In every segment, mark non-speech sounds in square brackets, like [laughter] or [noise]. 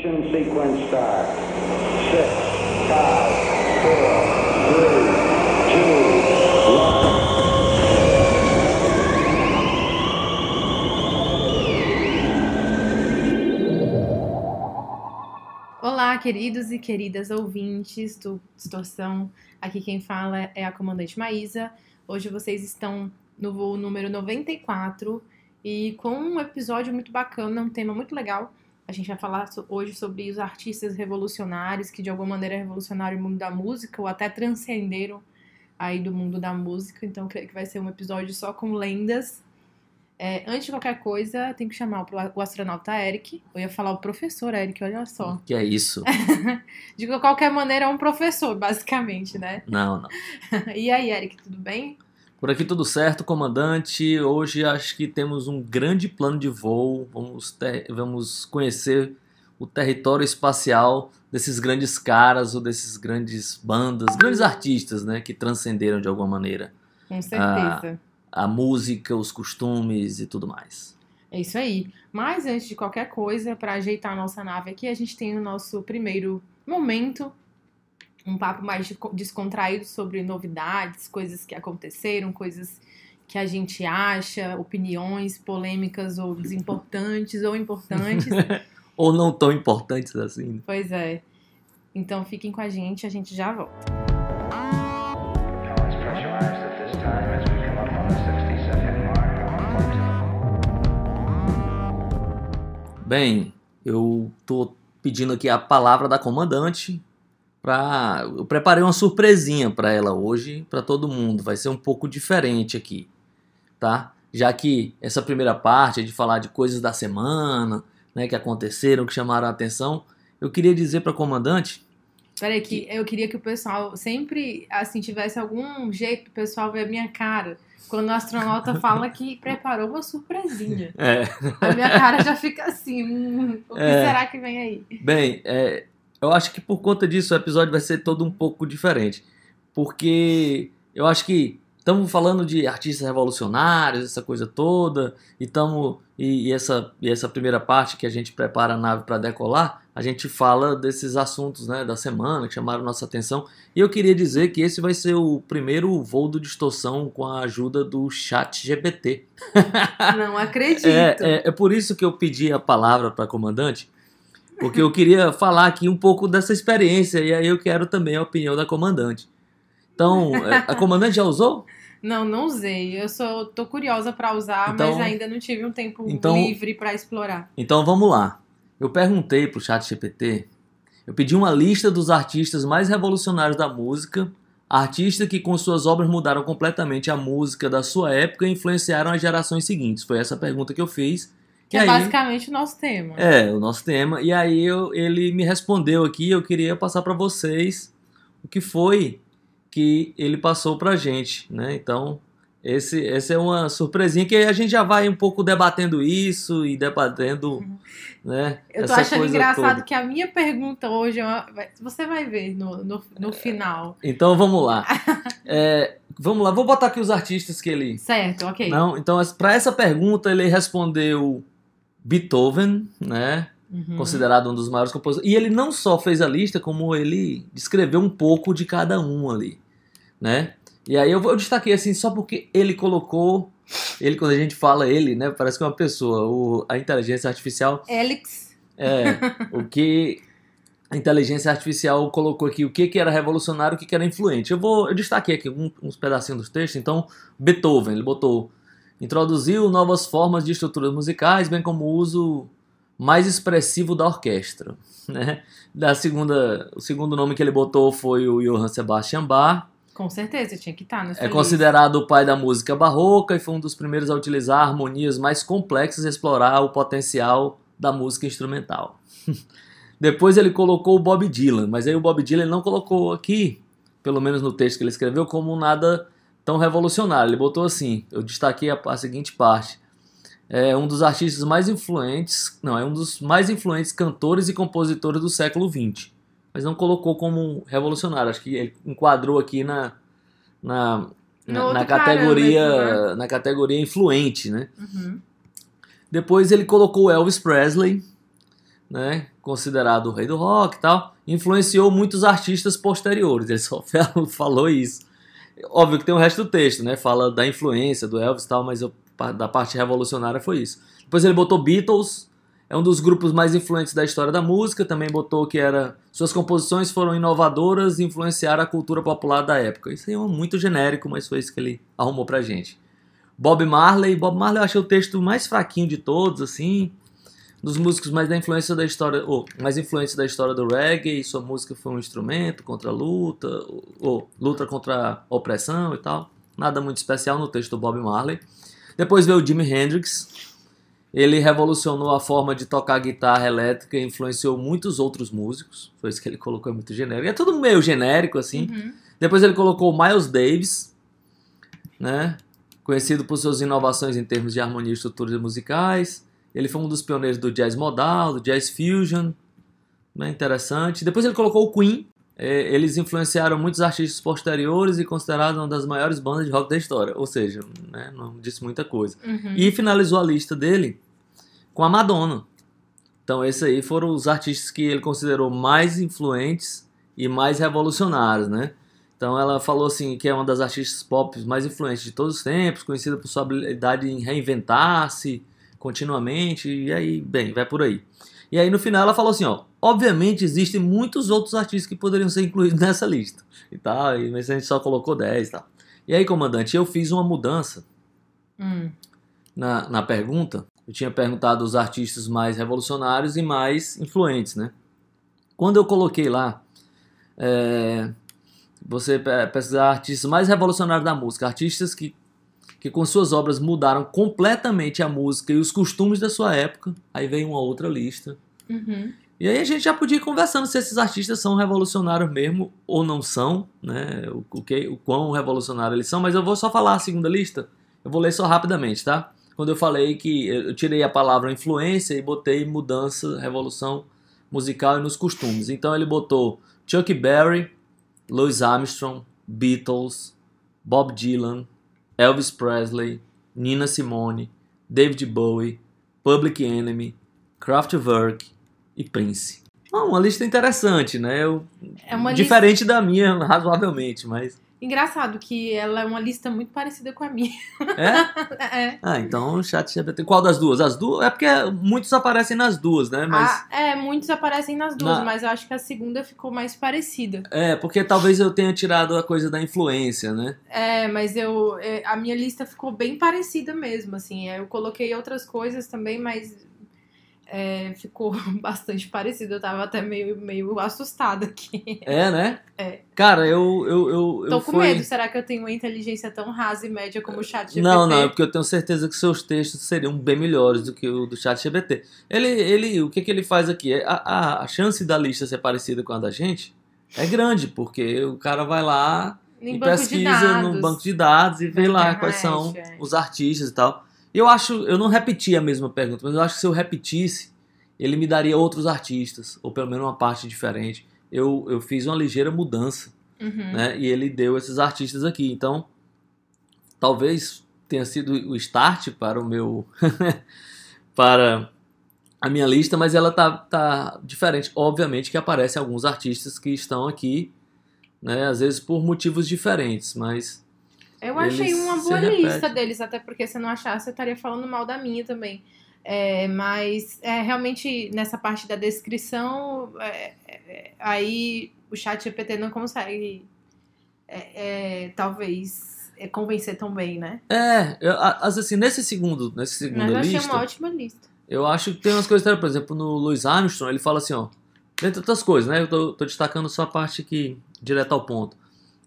Ignition sequence start. Six, five, four, three, two, one. Olá, queridos e queridas ouvintes do Distorção. Aqui quem fala é a comandante Maísa. Hoje vocês estão no voo número 94 e com um episódio muito bacana, um tema muito legal. A gente vai falar hoje sobre os artistas revolucionários que de alguma maneira revolucionaram o mundo da música ou até transcenderam aí do mundo da música. Então creio que vai ser um episódio só com lendas. É, antes de qualquer coisa, tem que chamar o o astronauta Eric. Eu ia falar o professor Eric, olha só. Que é isso? [laughs] De qualquer maneira, é um professor, basicamente, né? Não, não. [laughs] E aí, Eric, tudo bem? Por aqui tudo certo, comandante. Hoje acho que temos um grande plano de voo. Vamos, ter- vamos conhecer o território espacial desses grandes caras ou desses grandes bandas, grandes artistas, né, que transcenderam de alguma maneira Com certeza. a música, os costumes e tudo mais. É isso aí. Mas antes de qualquer coisa, para ajeitar a nossa nave aqui, a gente tem o nosso primeiro momento, um papo mais de- descontraído sobre novidades, coisas que aconteceram, coisas que a gente acha, opiniões polêmicas ou desimportantes ou importantes. [laughs] Ou não tão importantes assim. pois é. Então fiquem com a gente, a gente já volta. Now it's pressurized at this time as we come up on the 60 second mark on approach. Bem, eu tô pedindo aqui a palavra da comandante para eu preparei uma surpresinha para ela hoje, para todo mundo. Vai ser um pouco diferente aqui, tá? Já que essa primeira parte é de falar de coisas da semana, né, que aconteceram, que chamaram a atenção, eu queria dizer para comandante, Peraí, que eu queria que o pessoal sempre, assim, tivesse algum jeito do pessoal ver a minha cara. Quando o astronauta [laughs] fala que preparou uma surpresinha. é, A minha cara já fica assim, hum, o que É. será que vem aí? Bem, é, eu acho que por conta disso o episódio vai ser todo um pouco diferente. Porque eu acho que estamos falando de artistas revolucionários, essa coisa toda, e, tamo, e, e essa, e essa primeira parte que a gente prepara a nave para decolar, a gente fala desses assuntos né, da semana que chamaram nossa atenção. E eu queria dizer que esse vai ser o primeiro voo do distorção com a ajuda do chat GPT. Não acredito. É, é, é por isso que eu pedi a palavra para comandante, porque eu queria falar aqui um pouco dessa experiência e aí eu quero também a opinião da comandante. Então, é, a comandante já usou? Não, não usei. Eu só tô curiosa pra usar, Então- mas ainda não tive um tempo então- livre pra explorar. Então vamos lá. Eu perguntei pro chat GPT, eu pedi uma lista dos artistas mais revolucionários da música, artistas que com suas obras mudaram completamente a música da sua época e influenciaram as gerações seguintes. Foi essa pergunta que eu fiz. Que é aí- basicamente o nosso tema. É, o nosso tema. E aí eu- ele me respondeu aqui, eu queria passar para vocês o que foi que ele passou pra gente, né? Então, esse essa é uma surpresinha que a gente já vai um pouco debatendo isso e debatendo, né? Eu tô achando engraçado toda. que a minha pergunta hoje é uma... Você vai ver no, no, no final. Então, vamos lá. [laughs] É, vamos lá, vou botar aqui os artistas que ele Certo, ok. Não, então para essa pergunta ele respondeu Beethoven, né? Uhum. considerado um dos maiores compositores. E ele não só fez a lista, como ele descreveu um pouco de cada um ali, né? E aí eu, eu destaquei assim só porque ele colocou, ele quando a gente fala ele, né, parece que é uma pessoa, o, a inteligência artificial Alex. é [laughs] o que a inteligência artificial colocou aqui, o que, que era revolucionário, o que, que era influente. Eu vou, eu destaquei aqui um- uns pedacinhos dos textos. Então, Beethoven, ele botou introduziu novas formas de estruturas musicais, bem como o uso mais expressivo da orquestra. [laughs] Né? Da segunda, o segundo nome que ele botou foi o Johann Sebastian Bach. Com certeza, tinha que estar nessa É lista. considerado o pai da música barroca e foi um dos primeiros a utilizar harmonias mais complexas e explorar o potencial da música instrumental. [laughs] Depois ele colocou o Bob Dylan, mas aí o Bob Dylan não colocou aqui, pelo menos no texto que ele escreveu, como nada tão revolucionário. Ele botou assim, eu destaquei a, a seguinte parte. É um dos artistas mais influentes, não, é um dos mais influentes cantores e compositores do século XX. Mas não colocou como revolucionário, acho que ele enquadrou aqui na, na, na, na categoria parâmetro, na categoria influente, né? Uhum. Depois ele colocou Elvis Presley, né, considerado o rei do rock e tal, influenciou muitos artistas posteriores. Ele só [laughs] falou isso. Óbvio que tem o resto do texto, né? Fala da influência do Elvis e tal, mas eu, da parte revolucionária foi isso. Depois ele botou Beatles, é um dos grupos mais influentes da história da música, também botou que era suas composições foram inovadoras e influenciaram a cultura popular da época. Isso aí é muito genérico, mas foi isso que ele arrumou pra gente. Bob Marley, Bob Marley eu achei o texto mais fraquinho de todos, assim, dos músicos mais da influência da história, ou mais influentes da história do reggae, sua música foi um instrumento contra a luta, ou, luta contra a opressão e tal. Nada muito especial no texto do Bob Marley. Depois veio o Jimi Hendrix. Ele revolucionou a forma de tocar guitarra elétrica e influenciou muitos outros músicos. Foi isso que ele colocou, é muito genérico. É tudo meio genérico, assim. Uhum. Depois ele colocou o Miles Davis, né? Conhecido por suas inovações em termos de harmonia e estruturas musicais. Ele foi um dos pioneiros do jazz modal, do jazz fusion, né, interessante. Depois ele colocou o Queen. É, eles influenciaram muitos artistas posteriores e considerados uma das maiores bandas de rock da história. Ou seja, né, não disse muita coisa. Uhum. E finalizou a lista dele com a Madonna. Então esses aí foram os artistas que ele considerou mais influentes e mais revolucionários, né? Então ela falou assim que é uma das artistas pop mais influentes de todos os tempos, conhecida por sua habilidade em reinventar-se, continuamente, e aí, bem, vai por aí. E aí no final ela falou assim, ó, obviamente existem muitos outros artistas que poderiam ser incluídos [laughs] nessa lista, e tal, e, mas a gente só colocou 10 e tal. E aí, comandante, eu fiz uma mudança Hum. na, na pergunta. Eu tinha perguntado os artistas mais revolucionários e mais influentes, né? Quando eu coloquei lá, é, você pe- pesquisar artistas mais revolucionários da música, artistas que que com suas obras mudaram completamente a música e os costumes da sua época. Aí vem uma outra lista. Uhum. E aí a gente já podia ir conversando se esses artistas são revolucionários mesmo ou não são, né? O, o, que, o quão revolucionários eles são, mas eu vou só falar a segunda lista. Eu vou ler só rapidamente, tá? Quando eu falei que eu tirei a palavra influência e botei mudança, revolução musical e nos costumes. Então ele botou Chuck Berry, Louis Armstrong, Beatles, Bob Dylan, Elvis Presley, Nina Simone, David Bowie, Public Enemy, Kraftwerk e Prince. Ah, uma lista interessante, né? Eu- É uma lista Diferente da minha, razoavelmente, mas. Engraçado que ela é uma lista muito parecida com a minha. É? [laughs] É. Ah, então o chat GPT. Qual das duas? As duas? É porque muitos aparecem nas duas, né? Mas. Ah, é, muitos aparecem nas duas, Na- mas eu acho que a segunda ficou mais parecida. É, porque talvez eu tenha tirado a coisa da influência, né? É, mas eu é, a minha lista ficou bem parecida mesmo, assim. Eu coloquei outras coisas também, mas é, ficou [laughs] bastante parecido. Eu tava até meio, meio assustada aqui. É, né? É. Cara, eu. eu, eu, Tô eu com fui- medo. Será que eu tenho uma inteligência tão rasa e média como o chat GPT? Não, não, é porque eu tenho certeza que seus textos seriam bem melhores do que o do chat GPT. Ele, ele, o que, que ele faz aqui? É, A, a, a chance da lista ser parecida com a da gente é grande, porque o cara vai lá Em e pesquisa no banco de dados e vê lá quais são é. os artistas e tal. Eu acho, eu não repeti a mesma pergunta, mas eu acho que se eu repetisse, ele me daria outros artistas, ou pelo menos uma parte diferente. Eu, eu fiz uma ligeira mudança Uhum. né? E ele deu esses artistas aqui. Então, talvez tenha sido o start para o meu [laughs] para a minha lista, mas ela tá, tá diferente. Obviamente que aparecem alguns artistas que estão aqui, né? Às vezes por motivos diferentes, mas Eu achei uma boa lista deles, até porque se eu não achasse, eu estaria falando mal da minha também. É, mas é, realmente nessa parte da descrição, é, é, aí o chat GPT não consegue, é, é, talvez, convencer tão bem, né? é, eu, assim, nesse segundo, nesse Mas eu segunda achei lista, uma ótima lista. Eu acho que tem umas coisas, por exemplo, no Louis Armstrong, ele fala assim, ó, dentre outras coisas, né? Eu tô, tô destacando só a parte aqui, direto ao ponto.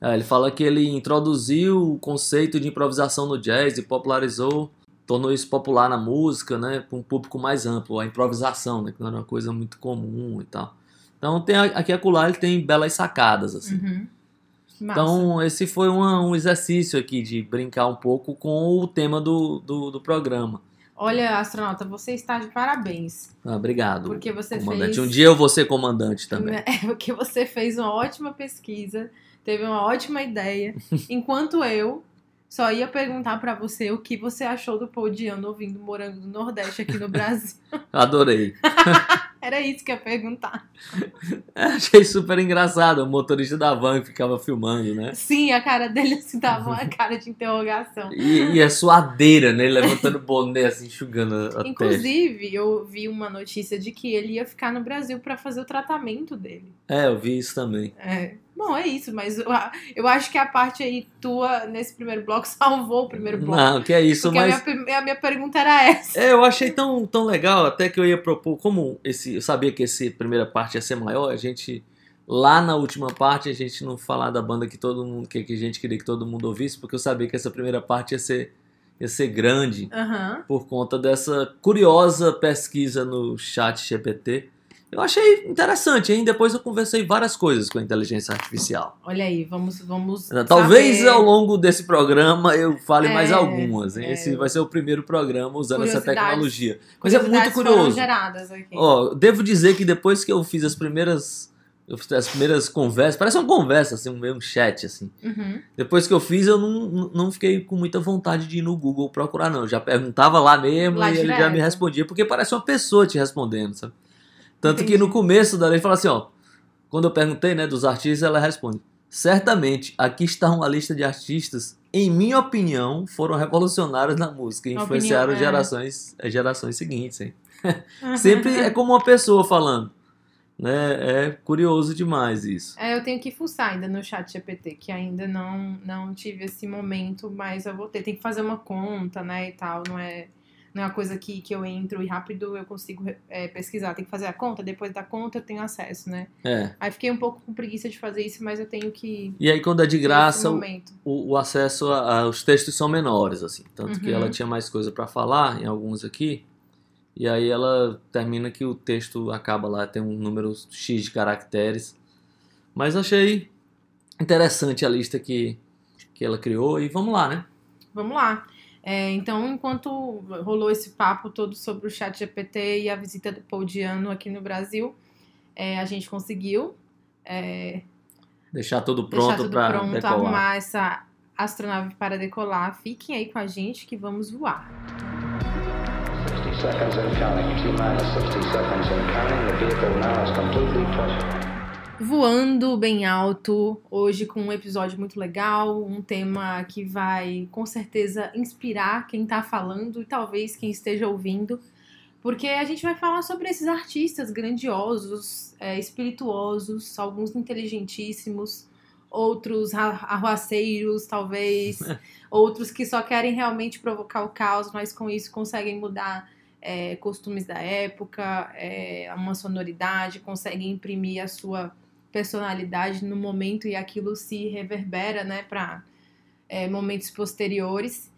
É, ele fala que ele introduziu o conceito de improvisação no jazz e popularizou, tornou isso popular na música, né? Para um público mais amplo, a improvisação, né? Que não era uma coisa muito comum e tal. Então, tem, a- aqui e acolá ele tem belas sacadas, assim. Uhum. Então, esse foi uma- um exercício aqui de brincar um pouco com o tema do, do, do programa. Olha, astronauta, você está de parabéns. Ah, obrigado. Porque você comandante. fez. Um dia eu vou ser comandante também. [laughs] É porque você fez uma ótima pesquisa, teve uma ótima ideia, [laughs] enquanto eu só ia perguntar pra você o que você achou do Paul Diano ouvindo Morango do Nordeste aqui no Brasil. [laughs] Adorei. [laughs] Era isso que eu ia perguntar. Achei super engraçado. O motorista da van que ficava filmando, né? Sim, a cara dele assim dava uma cara de interrogação. E, e a suadeira, né? Ele levantando o boné, assim, enxugando a testa. Inclusive, eu vi uma notícia de que ele ia ficar no Brasil pra fazer o tratamento dele. É, eu vi isso também. É. Bom, é isso, mas eu, eu acho que a parte aí tua nesse primeiro bloco [laughs] salvou o primeiro bloco. Não, que é isso, porque mas... a, minha, a minha pergunta era essa. É, eu achei tão, tão legal, até que eu ia propor, como esse, eu sabia que essa primeira parte ia ser maior, a gente, lá na última parte, a gente não falar da banda que todo mundo, que, que a gente queria que todo mundo ouvisse, porque eu sabia que essa primeira parte ia ser, ia ser grande, Aham. por conta dessa curiosa pesquisa no chat GPT. Eu achei interessante, hein? Depois eu conversei várias coisas com a inteligência artificial. Olha aí, vamos. vamos Talvez saber. ao longo desse programa eu fale mais É, algumas. hein? é. Esse vai ser o primeiro programa usando essa tecnologia. Mas é muito curioso. Ó, devo dizer que depois que eu fiz as primeiras as primeiras conversas, parece uma conversa assim, um meio um chat assim. Uhum. Depois que eu fiz, eu não, não fiquei com muita vontade de ir no Google procurar não. Eu já perguntava lá mesmo Lá e ele já me respondia, porque parece uma pessoa te respondendo, sabe? Tanto que Entendi. no começo da lei fala assim, ó, quando eu perguntei, né, dos artistas, ela responde: "Certamente, aqui está uma lista de artistas em minha opinião, foram revolucionários na música e influenciaram opinião, é. gerações, as gerações seguintes. Hein? Uhum. [laughs] Sempre é como uma pessoa falando. Né? É curioso demais isso. É, eu tenho que fuçar ainda no chat GPT, que ainda não, não tive esse momento, mas eu vou ter. Tem que fazer uma conta, né, e tal. Não é, não é uma coisa que, que eu entro e rápido eu consigo é, pesquisar. Tem que fazer a conta, depois da conta eu tenho acesso, né? É. Aí fiquei um pouco com preguiça de fazer isso, mas eu tenho que... E aí, quando é de graça, o, o- acesso a- aos textos são menores, assim. Tanto que Uhum. ela tinha mais coisa para falar em alguns aqui. E aí ela termina que o texto acaba lá, tem um número X de caracteres. Mas achei interessante a lista que, que ela criou. E vamos lá, né? Vamos lá. É, então, enquanto rolou esse papo todo sobre o chat GPT e a visita do Paul Diano aqui no Brasil, é, a gente conseguiu é, Deixar tudo pronto para arrumar essa astronave para decolar. Fiquem aí com a gente que vamos voar. 60 seconds and counting. T minus 60 seconds and counting. The vehicle now is completely touched. Voando bem alto, hoje com um episódio muito legal, um tema que vai com certeza inspirar quem tá falando e talvez quem esteja ouvindo, porque a gente vai falar sobre esses artistas grandiosos, é, espirituosos, alguns inteligentíssimos, outros arru- arruaceiros, talvez, [laughs] outros que só querem realmente provocar o caos, mas com isso conseguem mudar é, costumes da época, é, uma sonoridade, conseguem imprimir a sua personalidade no momento e aquilo se reverbera, né, para momentos posteriores.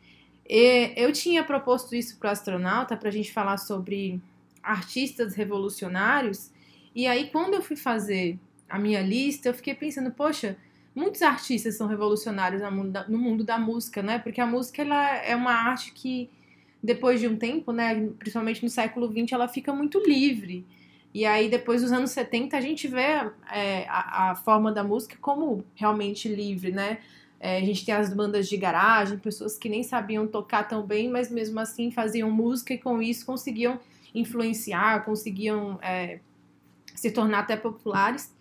E eu tinha proposto isso para o astronauta para a gente falar sobre artistas revolucionários. E aí, quando eu fui fazer a minha lista, eu fiquei pensando, poxa, muitos artistas são revolucionários no mundo da, no mundo da música, né? Porque a música ela é uma arte que, depois de um tempo, né, principalmente no século XX, ela fica muito livre. E aí, depois dos anos 70, a gente vê é, a, a forma da música como realmente livre, né? É, a gente tem as bandas de garagem, pessoas que nem sabiam tocar tão bem, mas mesmo assim faziam música e com isso conseguiam influenciar, conseguiam é, se tornar até populares.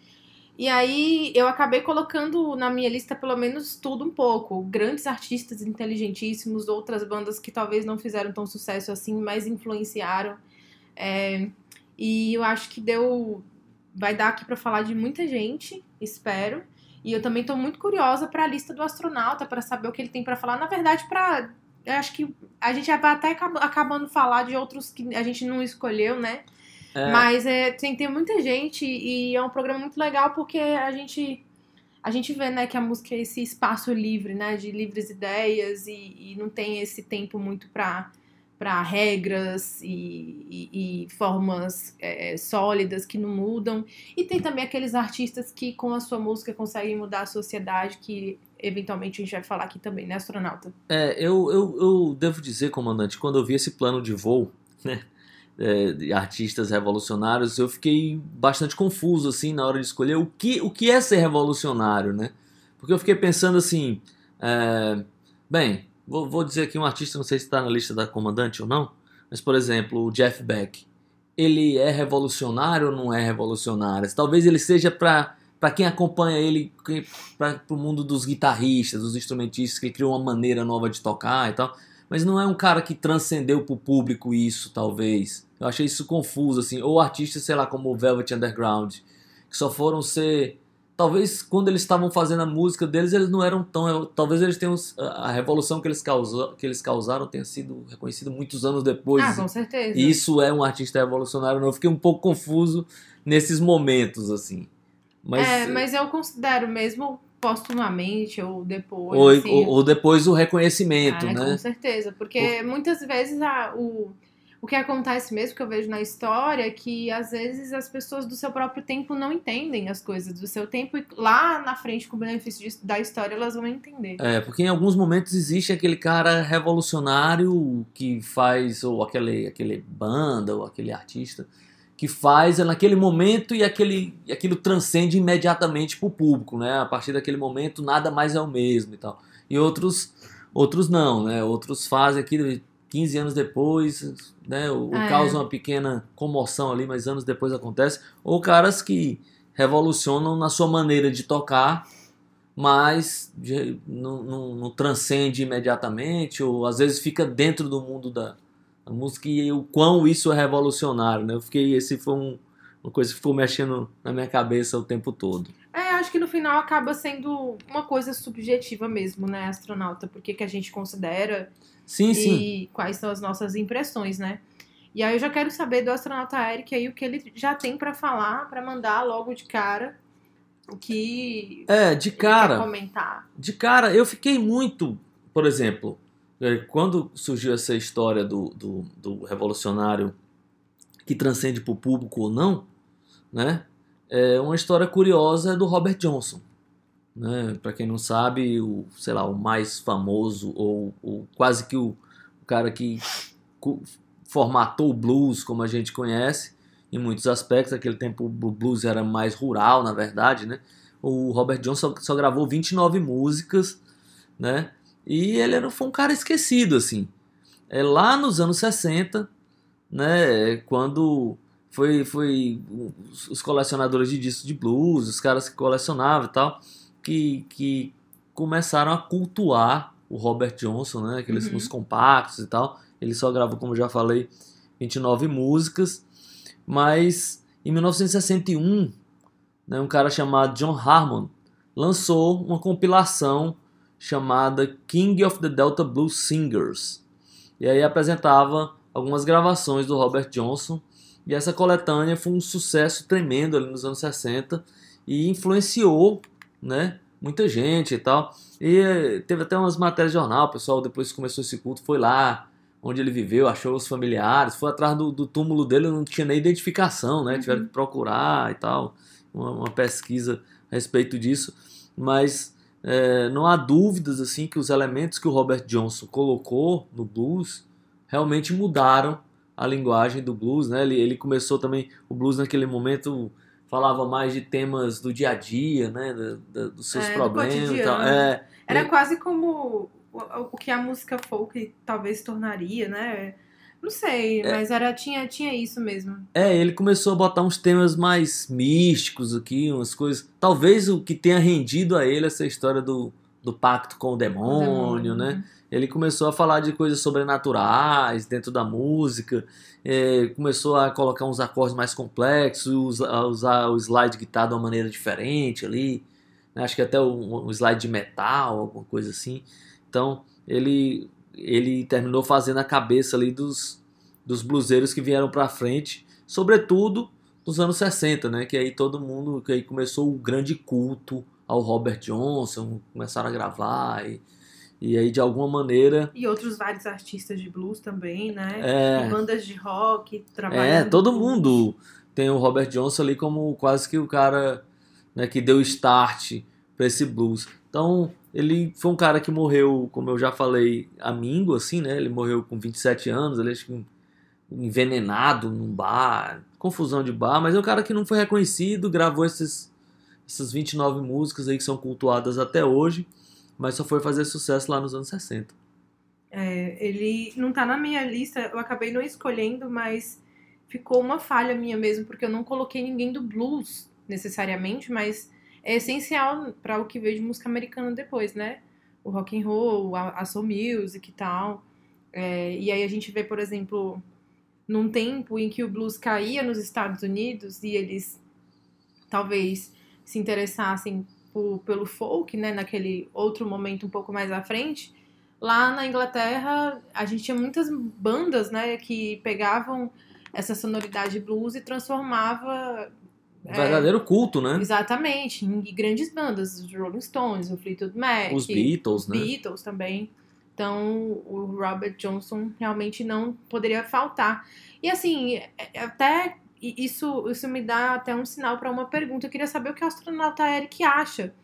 E aí eu acabei colocando na minha lista pelo menos tudo um pouco. Grandes artistas inteligentíssimos, outras bandas que talvez não fizeram tão sucesso assim, mas influenciaram. É, e eu acho que deu. Vai dar aqui para falar de muita gente, espero. E eu também tô muito curiosa para a lista do astronauta, para saber o que ele tem para falar. Na verdade, para eu acho que a gente já vai até acab- acabando falar de outros que a gente não escolheu, né? É, Mas é, tem, tem muita gente e é um programa muito legal porque a gente a gente vê, né, que a música é esse espaço livre, né, de livres ideias e, e não tem esse tempo muito para para regras e, e- e formas é, sólidas que não mudam. E tem também aqueles artistas que com a sua música conseguem mudar a sociedade, que eventualmente a gente vai falar aqui também, né, astronauta? É, eu, eu, eu devo dizer, comandante, quando eu vi esse plano de voo, né, é, de artistas revolucionários, eu fiquei bastante confuso, assim, na hora de escolher o que, o que é ser revolucionário, né? Porque eu fiquei pensando assim, é, bem, vou, vou dizer aqui um artista, não sei se está na lista da comandante ou não, mas, por exemplo, o Jeff Beck. ele é revolucionário ou não é revolucionário. Talvez ele seja para para quem acompanha ele, para o mundo dos guitarristas, dos instrumentistas, que criou uma maneira nova de tocar e tal. Mas não é um cara que transcendeu para o público isso, talvez. Eu achei isso confuso, assim. Ou artistas, sei lá, como o Velvet Underground, que só foram ser talvez quando eles estavam fazendo a música deles, eles não eram tão. Talvez eles tenham. A revolução que eles, causou, que eles causaram tenha sido reconhecida muitos anos depois. Ah, com certeza. E isso é um artista revolucionário, não. Eu fiquei um pouco confuso nesses momentos, assim. Mas, é, mas eu considero mesmo postumamente ou depois. Ou, assim, ou, ou depois o reconhecimento, ah, né? Com certeza, porque muitas vezes a, o o que acontece mesmo que eu vejo na história é que às vezes as pessoas do seu próprio tempo não entendem as coisas do seu tempo e lá na frente, com o benefício da história, elas vão entender. É, porque em alguns momentos existe aquele cara revolucionário que faz, ou aquele, aquele banda, ou aquele artista, que faz naquele momento e aquele, e aquilo transcende imediatamente para o público, né? A partir daquele momento nada mais é o mesmo e tal. E outros, outros não, né? Outros fazem aquilo 15 anos depois, né, o, É. causa uma pequena comoção ali, mas anos depois acontece. Ou caras que revolucionam na sua maneira de tocar, mas de- não, não- não transcende imediatamente, ou às vezes fica dentro do mundo da, da música e o quão isso é revolucionário. Né? Eu fiquei, esse foi um- uma coisa que ficou mexendo na minha cabeça o tempo todo. É, acho que no final acaba sendo uma coisa subjetiva mesmo, né, astronauta? Porque que a gente considera Sim, sim. e quais são as nossas impressões, né? E aí eu já quero saber do astronauta Eric aí o que ele já tem pra falar, pra mandar logo de cara o que É, de cara. comentar. De cara, eu fiquei muito. Por exemplo, eh, quando surgiu essa história do, do, do revolucionário que transcende para o público ou não, né? É uma história curiosa do Robert Johnson. Né? Para quem não sabe, o, sei lá, o mais famoso, ou, ou quase que o, o cara que formatou o blues como a gente conhece, em muitos aspectos. Naquele tempo o blues era mais rural, na verdade, né? O Robert Johnson só, só gravou 29 músicas, né? E ele era, foi um cara esquecido, assim. É lá nos anos 60, né? Quando foi, foi os colecionadores de discos de blues, os caras que colecionavam e tal, que, que começaram a cultuar o Robert Johnson, né? Aqueles Uhum. os compactos e tal. Ele só gravou, como já falei, 29 músicas. Mas em 1961, né, um cara chamado John Harmon lançou uma compilação chamada King of the Delta Blues Singers. E aí apresentava algumas gravações do Robert Johnson. E essa coletânea foi um sucesso tremendo ali nos anos 60 e influenciou, né, muita gente e tal. E eh, teve até umas matérias de jornal, o pessoal depois que começou esse culto foi lá onde ele viveu, achou os familiares, foi atrás do, do túmulo dele, não tinha nem identificação, né? Uhum. Tiveram que procurar e tal, uma, uma pesquisa a respeito disso. Mas é, não há dúvidas assim que os elementos que o Robert Johnson colocou no blues realmente mudaram a linguagem do blues, né? Ele, ele começou também o blues naquele momento falava mais de temas do dia a dia, né? Da- da- dos seus É, do problemas, e tal. É, Era ele- quase como o, o que a música folk talvez tornaria, né? Não sei, É. mas era, tinha, tinha isso mesmo. É, ele começou a botar uns temas mais místicos aqui, umas coisas. Talvez o que tenha rendido a ele essa história do, do pacto com o demônio, né? Ele começou a falar de coisas sobrenaturais dentro da música, é, começou a colocar uns acordes mais complexos, a usar o slide de guitarra de uma maneira diferente ali. né? Acho que até um, um slide de metal, alguma coisa assim. Então, ele, ele terminou fazendo a cabeça ali dos, dos bluseiros que vieram pra frente, sobretudo nos anos 60, né? Que aí todo mundo, que aí começou o grande culto ao Robert Johnson, começaram a gravar e, e aí de alguma maneira E outros vários artistas de blues também, né? é, E bandas de rock trabalhando. é todo mundo tem o Robert Johnson ali como quase que o cara né, que deu start para esse blues. Então ele foi um cara que morreu, como eu já falei, amigo assim, né? Ele morreu com 27 anos, ele acho que envenenado num bar, confusão de bar, mas é um cara que não foi reconhecido, gravou esses, essas 29 músicas aí que são cultuadas até hoje, mas só foi fazer sucesso lá nos anos 60. É, ele não tá na minha lista, eu acabei não escolhendo, mas ficou uma falha minha mesmo, porque eu não coloquei ninguém do blues necessariamente, mas é essencial para o que veio de música americana depois, né? O rock and roll, a, a soul music e tal. É, e aí a gente vê, por exemplo, num tempo em que o blues caía nos Estados Unidos e eles talvez se interessassem por, pelo folk, né? Naquele outro momento um pouco mais à frente. Lá na Inglaterra, a gente tinha muitas bandas, né, que pegavam essa sonoridade blues e transformava Um verdadeiro culto, né? Exatamente, em grandes bandas, os Rolling Stones, o Fleetwood Mac, Os Beatles, os né? Beatles também. Então, o Robert Johnson realmente não poderia faltar. E assim, é- é até e isso, isso me dá até um sinal para uma pergunta. Eu queria saber o que o astronauta Eric acha.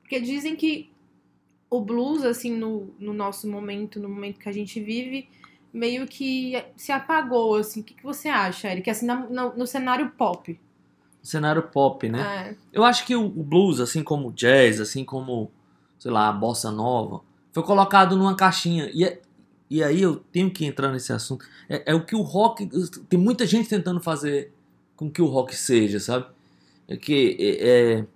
Porque dizem que o blues, assim, no, no nosso momento, no momento que a gente vive, meio que se apagou, assim. O que, que você acha, Eric? Assim, na- no, no cenário pop. Cenário pop, né? É. Eu acho que o o blues, assim como o jazz, assim como, sei lá, a bossa nova, foi colocado numa caixinha. E, é- e aí eu tenho que entrar nesse assunto. É, é o que o rock. Tem muita gente tentando fazer com que o rock seja, sabe? É que é, é,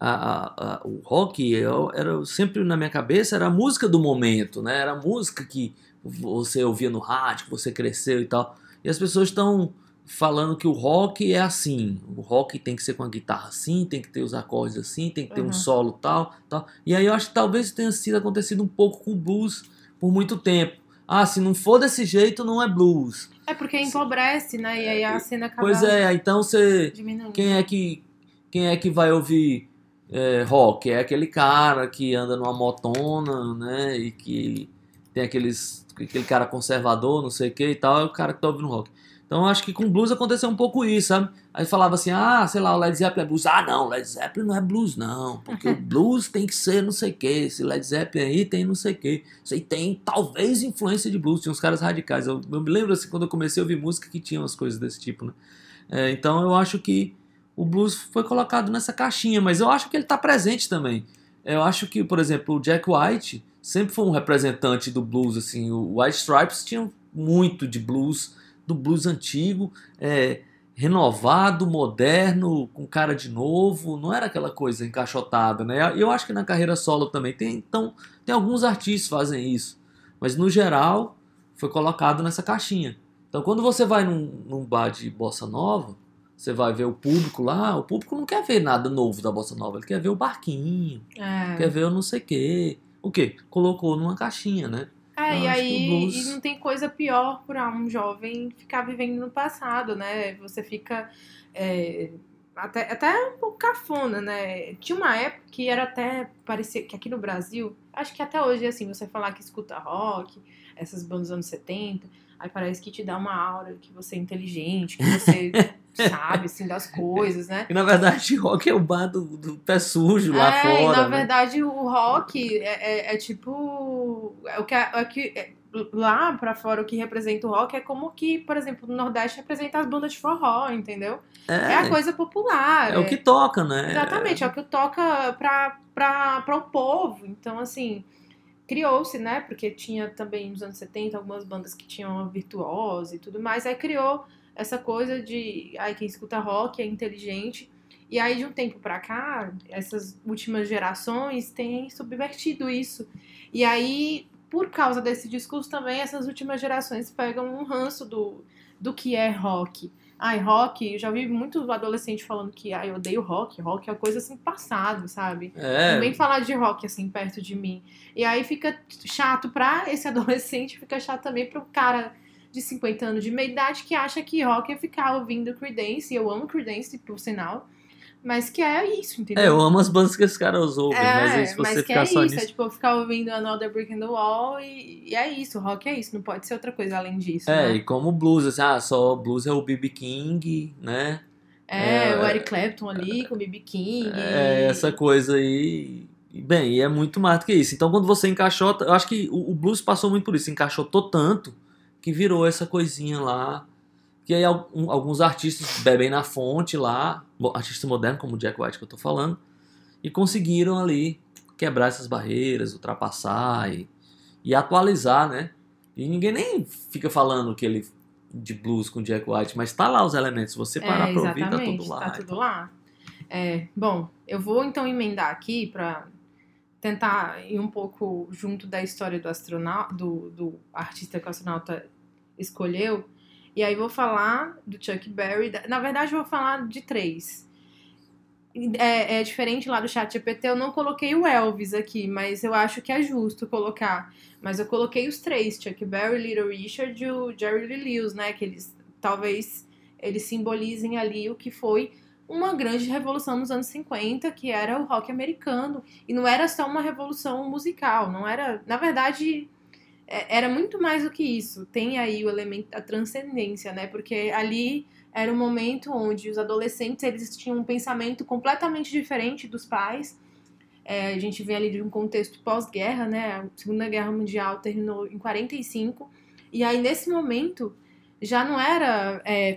a- a- a- o rock é- era sempre na minha cabeça era a música do momento, né? Era a música que você ouvia no rádio, que você cresceu e tal. E as pessoas estão falando que o rock é assim. O rock tem que ser com a guitarra assim, tem que ter os acordes assim, tem que ter um Uhum. solo tal, tal. E aí eu acho que talvez tenha sido acontecido um pouco com o blues por muito tempo. Ah, se não for desse jeito, não é blues. É porque empobrece, né? E aí a cena acaba Pois é, então você diminuindo. quem é que quem é que vai ouvir é, rock? É aquele cara que anda numa motona, né? E que tem aqueles aquele cara conservador, não sei o que e tal, é o cara que tá ouvindo rock. Então acho que com blues aconteceu um pouco isso, sabe? Aí falava assim, ah, sei lá, o Led Zeppelin é blues. Ah, não, Led Zeppelin não é blues, não. Porque o [laughs] blues tem que ser não sei o que. Esse Led Zeppelin aí tem não sei o que. Isso aí tem talvez influência de blues. Tinha uns caras radicais. Eu, eu me lembro assim, quando eu comecei a ouvir música que tinha umas coisas desse tipo, né? É, então eu acho que o blues foi colocado nessa caixinha, mas eu acho que ele está presente também. Eu acho que, por exemplo, o Jack White sempre foi um representante do blues, assim, o White Stripes tinha muito de blues, do blues antigo, é, renovado, moderno, com cara de novo, não era aquela coisa encaixotada, né? Eu acho que na carreira solo também tem, então, tem alguns artistas que fazem isso, mas no geral foi colocado nessa caixinha. Então, quando você vai num, num bar de bossa nova, você vai ver o público lá, o público não quer ver nada novo da bossa nova, ele quer ver o barquinho, É. quer ver o não sei o quê. O quê? Colocou numa caixinha, né? É, Eu e aí blues- e não tem coisa pior para um jovem ficar vivendo no passado, né? Você fica é, até, até um pouco cafona, né? Tinha uma época que era até parecia que aqui no Brasil, acho que até hoje é assim, você falar que escuta rock, essas bandas dos anos 70, aí parece que te dá uma aura que você é inteligente, que você [laughs] sabe assim das coisas, né? E na verdade, rock é o bar do, do pé sujo lá é, fora. e na né? verdade o rock é, é- é tipo. É o que, é que é- lá pra fora o que representa o rock é como que, por exemplo, no Nordeste representa as bandas de forró, entendeu? É, é, a coisa popular. é o que toca, né? Exatamente, é o que toca pra, pra, pra o povo. Então, assim, criou-se, né? Porque tinha também nos anos 70 algumas bandas que tinham uma virtuosa e tudo mais. Aí criou essa coisa de. Ai, quem escuta rock é inteligente. E aí, de um tempo pra cá, essas últimas gerações têm subvertido isso. E aí, por causa desse discurso também, essas últimas gerações pegam um ranço do, do que é rock. Ai, rock, eu já vi muito adolescente falando que ai, eu odeio rock, rock é uma coisa assim passado, sabe? É, Não vem falar de rock assim perto de mim. E aí fica chato pra esse [laughs] adolescente, fica chato também pro cara de 50 anos de meia idade que acha que rock é ficar ouvindo Creedence, e eu amo Creedence, por sinal, mas que é isso, entendeu? é, eu amo as bandas que esses caras ouvem, mas aí se você mas que ficar é só isso, é nisso. tipo ficar ouvindo Another Brick in the Wall e, e é isso, rock é isso, não pode ser outra coisa além disso, É, né? e como blues, assim, ah, só blues é o B.B. King, né? É, é, o Eric Clapton ali com o B.B. King. É, essa coisa aí. Bem, e é muito mais do que isso. Então, quando você encaixota, eu acho que o, o blues passou muito por isso, encaixotou tanto que virou essa coisinha lá. Que aí al- alguns artistas bebem na fonte lá, artista moderno, como o Jack White que eu tô falando, e conseguiram ali quebrar essas barreiras, ultrapassar e, e atualizar, né? E ninguém nem fica falando que ele de blues com Jack White, mas tá lá os elementos. Você parar é, pra ouvir, tá tudo lá. Tá tudo lá. É, bom, eu vou então emendar aqui para tentar ir um pouco junto da história do astronauta, do, do artista que o astronauta escolheu. E aí vou falar do Chuck Berry. Na verdade, vou falar de três. É, é diferente lá do chat GPT, eu não coloquei o Elvis aqui, mas eu acho que é justo colocar. Mas eu coloquei os três, Chuck Berry, Little Richard e o Jerry Lee Lewis, né? Que eles talvez eles simbolizem ali o que foi uma grande revolução nos anos 50, que era o rock americano. E não era só uma revolução musical, não era. Na verdade, era muito mais do que isso. Tem aí o elemento da transcendência, né? Porque ali era um momento onde os adolescentes eles tinham um pensamento completamente diferente dos pais. É, a gente vem ali de um contexto pós-guerra, né? A Segunda Guerra Mundial terminou em 45. E aí, nesse momento, já não era é,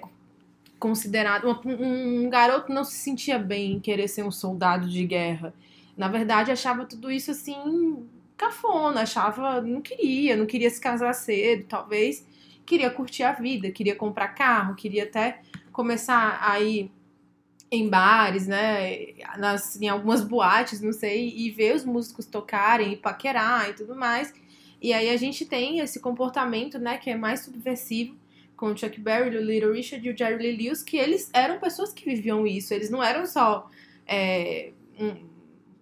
considerado. Um, um, garoto não se sentia bem em querer ser um soldado de guerra. Na verdade, achava tudo isso assim cafona, achava. não queria, não queria se casar cedo, talvez. Queria curtir a vida, queria comprar carro, queria até começar a ir em bares, né, nas, em algumas boates, não sei, e ver os músicos tocarem, e paquerar e tudo mais. E aí a gente tem esse comportamento, né, que é mais subversivo, com o Chuck Berry, o Little Richard e o Jerry Lee Lewis, que eles eram pessoas que viviam isso. Eles não eram só é, um,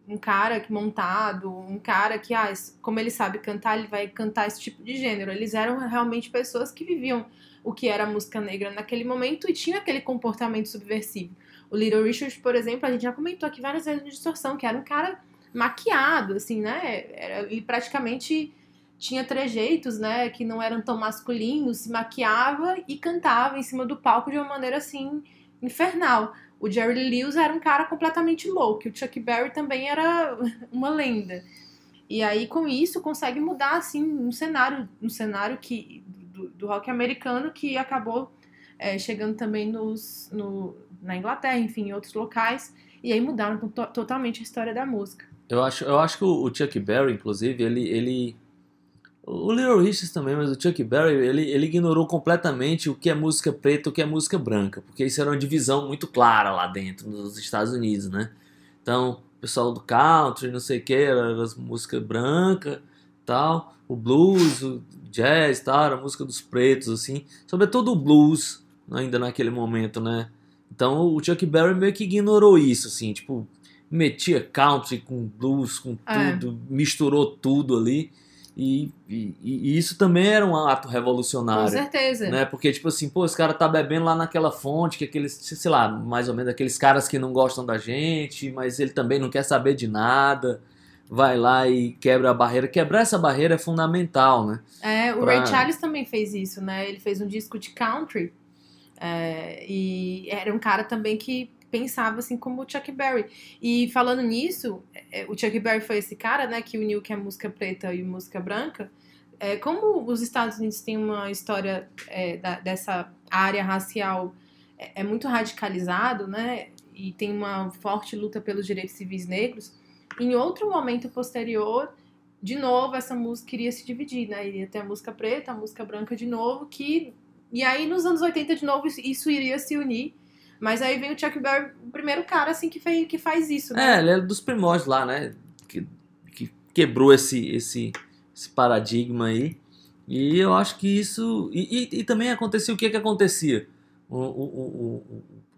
um, cara que montado, um cara que, ah, como ele sabe cantar, ele vai cantar esse tipo de gênero. Eles eram realmente pessoas que viviam o que era música negra naquele momento e tinha aquele comportamento subversivo. O Little Richard, por exemplo, a gente já comentou aqui várias vezes no Distorção, que era um cara maquiado, assim, né? Ele praticamente tinha trejeitos, né, que não eram tão masculinos, se maquiava e cantava em cima do palco de uma maneira assim infernal. O Jerry Lewis era um cara completamente louco, o Chuck Berry também era [laughs] uma lenda. E aí com isso consegue mudar assim um cenário, um cenário que do, do rock americano que acabou é, chegando também nos, no, na Inglaterra, enfim, em outros locais, e aí mudaram to totalmente a história da música. Eu acho, eu acho que o Chuck Berry, inclusive, ele, ele o Little Richards também, mas o Chuck Berry, ele, ele ignorou completamente o que é música preta e o que é música branca, porque isso era uma divisão muito clara lá dentro, nos Estados Unidos, né? Então, o pessoal do country, não sei o que, era as música branca tal, o blues, o jazz tal, a música dos pretos, assim, sobretudo o blues, ainda naquele momento, né? Então, o Chuck Berry meio que ignorou isso, assim, tipo, metia country com blues, com É. tudo, misturou tudo ali. E, e- e isso também era um ato Com revolucionário. certeza. Né? Porque, tipo assim, pô, esse cara tá bebendo lá naquela fonte, que aqueles, sei lá, mais ou menos aqueles caras que não gostam da gente, mas ele também não quer saber de nada, vai lá e quebra a barreira. Quebrar essa barreira é fundamental, né? É, o pra- Ray Charles também fez isso, né? Ele fez um disco de country. é, e era um cara também que pensava assim como o Chuck Berry. E falando nisso, é, o Chuck Berry foi esse cara, né, que uniu que é música preta e música branca. É, como os Estados Unidos têm uma história é, da- dessa área racial é, é muito radicalizado, né? E tem uma forte luta pelos direitos civis negros. Em outro momento posterior, de novo, essa música iria se dividir, né? Iria ter a música preta, a música branca de novo, que. E aí, nos anos 80, de novo, isso iria se unir. Mas aí vem o Chuck Berry, o primeiro cara, assim, que, fez, que faz isso, É, né? ele é dos primórdios lá, né? Que, que quebrou esse, esse, esse paradigma aí. E eu acho que isso. E, e- e também acontecia o que que acontecia? O, o- o-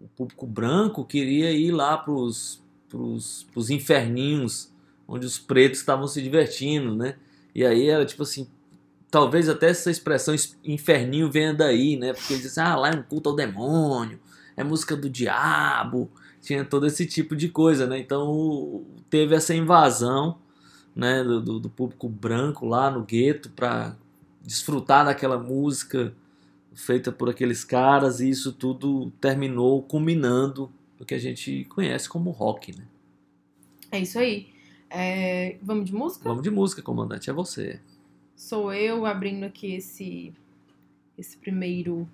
o- público branco queria ir lá pros, pros, pros inferninhos, onde os pretos estavam se divertindo, né? E aí era tipo assim. Talvez até essa expressão es- inferninho venha daí, né? Porque eles dizem, ah, lá é um culto ao demônio, é música do diabo, tinha todo esse tipo de coisa, né? Então teve essa invasão, né, do, do- público branco lá no gueto para desfrutar daquela música feita por aqueles caras e isso tudo terminou culminando no que a gente conhece como rock, né? É isso aí. É, vamos de música? Vamos de música, comandante, é você. Sou eu abrindo aqui esse, esse primeiro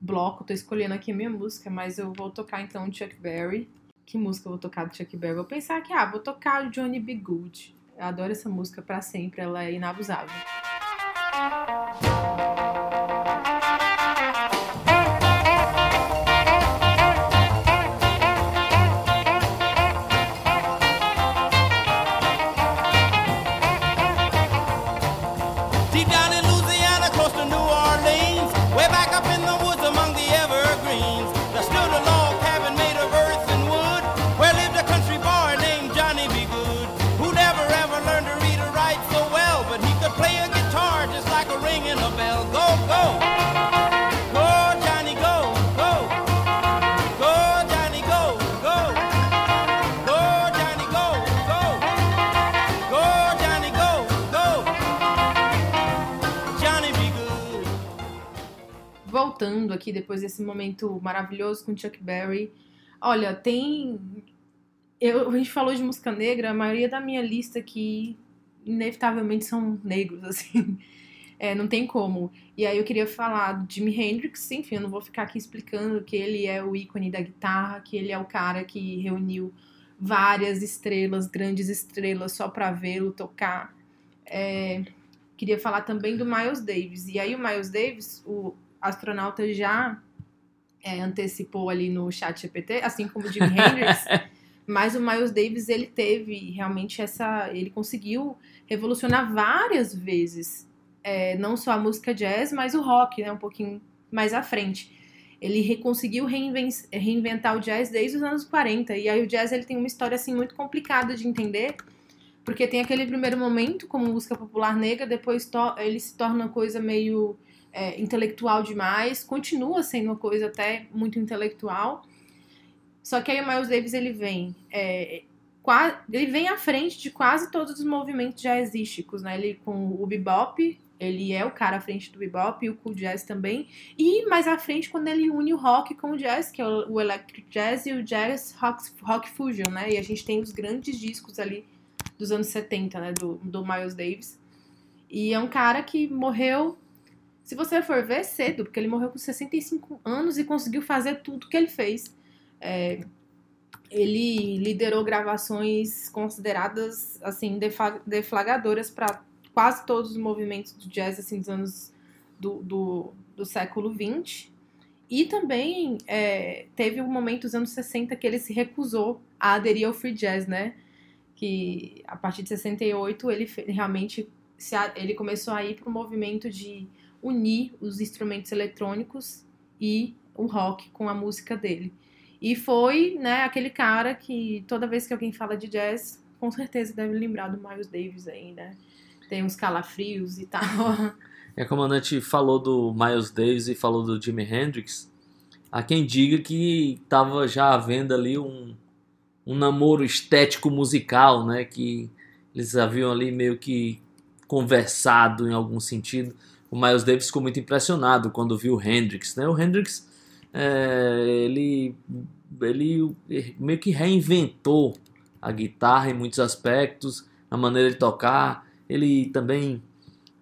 bloco. Tô escolhendo aqui a minha música, mas eu vou tocar então Chuck Berry. Que música eu vou tocar do Chuck Berry? Vou pensar que, ah, vou tocar Johnny B. Good. Eu adoro essa música pra sempre, ela é inabusável. Voltando aqui depois desse momento maravilhoso com Chuck Berry. Olha, tem. Eu, a gente falou de música negra, a maioria da minha lista aqui, inevitavelmente, são negros, [laughs] assim. É, não tem como. E aí eu queria falar de Jimi Hendrix, enfim, eu não vou ficar aqui explicando que ele é o ícone da guitarra, que ele é o cara que reuniu várias estrelas, grandes estrelas, só para vê-lo tocar. É, queria falar também do Miles Davis. E aí o Miles Davis, o astronauta já é, antecipou ali no chat GPT, assim como o Jimi [laughs] Hendrix. Mas o Miles Davis, ele teve realmente essa... Ele conseguiu revolucionar várias vezes é, não só a música jazz, mas o rock, né, um pouquinho mais à frente. Ele conseguiu reinven reinventar o jazz desde os anos 40, e aí o jazz ele tem uma história assim muito complicada de entender, porque tem aquele primeiro momento como música popular negra, depois ele se torna uma coisa meio é, intelectual demais, continua sendo uma coisa até muito intelectual. Só que aí o Miles Davis ele vem, é, quase, ele vem à frente de quase todos os movimentos jazzísticos, né? Ele com o bebop, ele é o cara à frente do bebop e o cool jazz também. E mais à frente, quando ele une o rock com o jazz, que é o electric jazz e o jazz rock, rock fusion, né? E a gente tem os grandes discos ali dos anos 70, né? Do, do Miles Davis. E é um cara que morreu, se você for ver, cedo, porque ele morreu com 65 anos e conseguiu fazer tudo que ele fez. É, ele liderou gravações consideradas assim deflagradoras para quase todos os movimentos do jazz assim, dos anos do, do, do século XX. E também é, teve um momento dos anos 60 que ele se recusou a aderir ao free jazz, né? Que a partir de 68 ele realmente se, ele começou a ir para o movimento de unir os instrumentos eletrônicos e o rock com a música dele. E foi, né, aquele cara que toda vez que alguém fala de jazz, com certeza deve lembrar do Miles Davis aí, né? tem uns calafrios e tal. [laughs] É, a comandante falou do Miles Davis e falou do Jimi Hendrix. Há quem diga que estava já havendo ali um, um namoro estético musical, né? Que eles haviam ali meio que conversado em algum sentido. O Miles Davis ficou muito impressionado quando viu o Hendrix, né? O Hendrix, é, ele, ele meio que reinventou a guitarra em muitos aspectos, a maneira de tocar ele também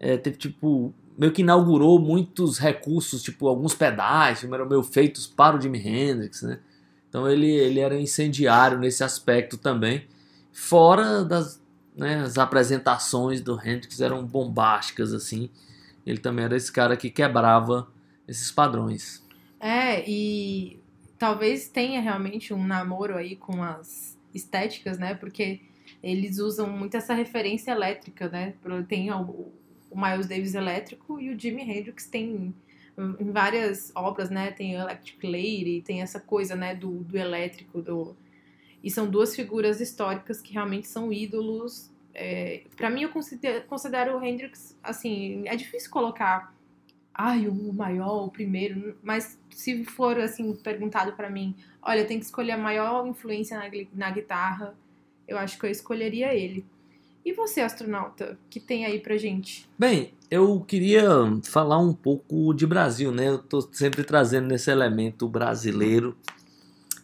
é, teve tipo meio que inaugurou muitos recursos, tipo alguns pedais, eram meio feitos para o Jimi Hendrix, né? Então ele, ele era incendiário nesse aspecto também. Fora das né, as apresentações do Hendrix eram bombásticas assim. Ele também era esse cara que quebrava esses padrões. É, e talvez tenha realmente um namoro aí com as estéticas, né? Porque eles usam muito essa referência elétrica, né? Tem o, Miles Davis elétrico e o Jimi Hendrix tem em várias obras, né? Tem Electric Lady, tem essa coisa, né, do, do elétrico, do... E são duas figuras históricas que realmente são ídolos. É, para mim, eu considero, considero o Hendrix, assim, é difícil colocar, ai, o maior, o primeiro, mas se for, assim, perguntado para mim, olha, tem que escolher a maior influência na, na guitarra, eu acho que eu escolheria ele. E você, astronauta, que tem aí pra gente? Bem, eu queria falar um pouco de Brasil, né? Eu tô sempre trazendo esse elemento brasileiro.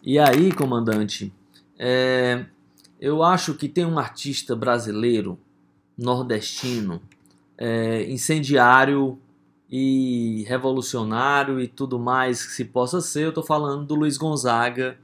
E aí, comandante, é, eu acho que tem um artista brasileiro, nordestino, é, incendiário e revolucionário e tudo mais que se possa ser. Eu tô falando do Luiz Gonzaga.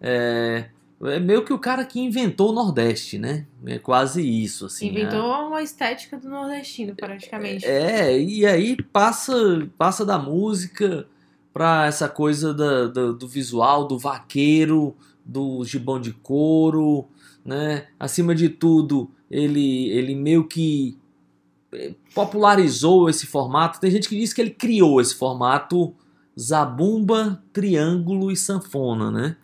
É, é meio que o cara que inventou o Nordeste, né? É quase isso, assim. Inventou né? uma estética do nordestino, praticamente. É, e aí passa, passa da música pra essa coisa da, da, do visual, do vaqueiro, do gibão de couro, né? Acima de tudo, ele, ele meio que é, popularizou esse formato. Tem gente que diz que ele criou esse formato zabumba, triângulo e sanfona, né?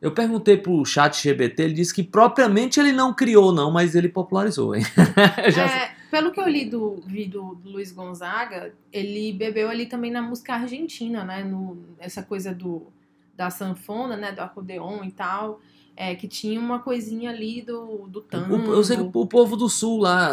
Eu perguntei pro chat GBT, ele disse que propriamente ele não criou, não, mas ele popularizou, hein? [laughs] É, pelo que eu li do, vi do Luiz Gonzaga, ele bebeu ali também na música argentina, né? No, essa coisa do, da sanfona, né? Do acordeon e tal. É, que tinha uma coisinha ali do, do tango. O- eu sei que o povo do sul lá,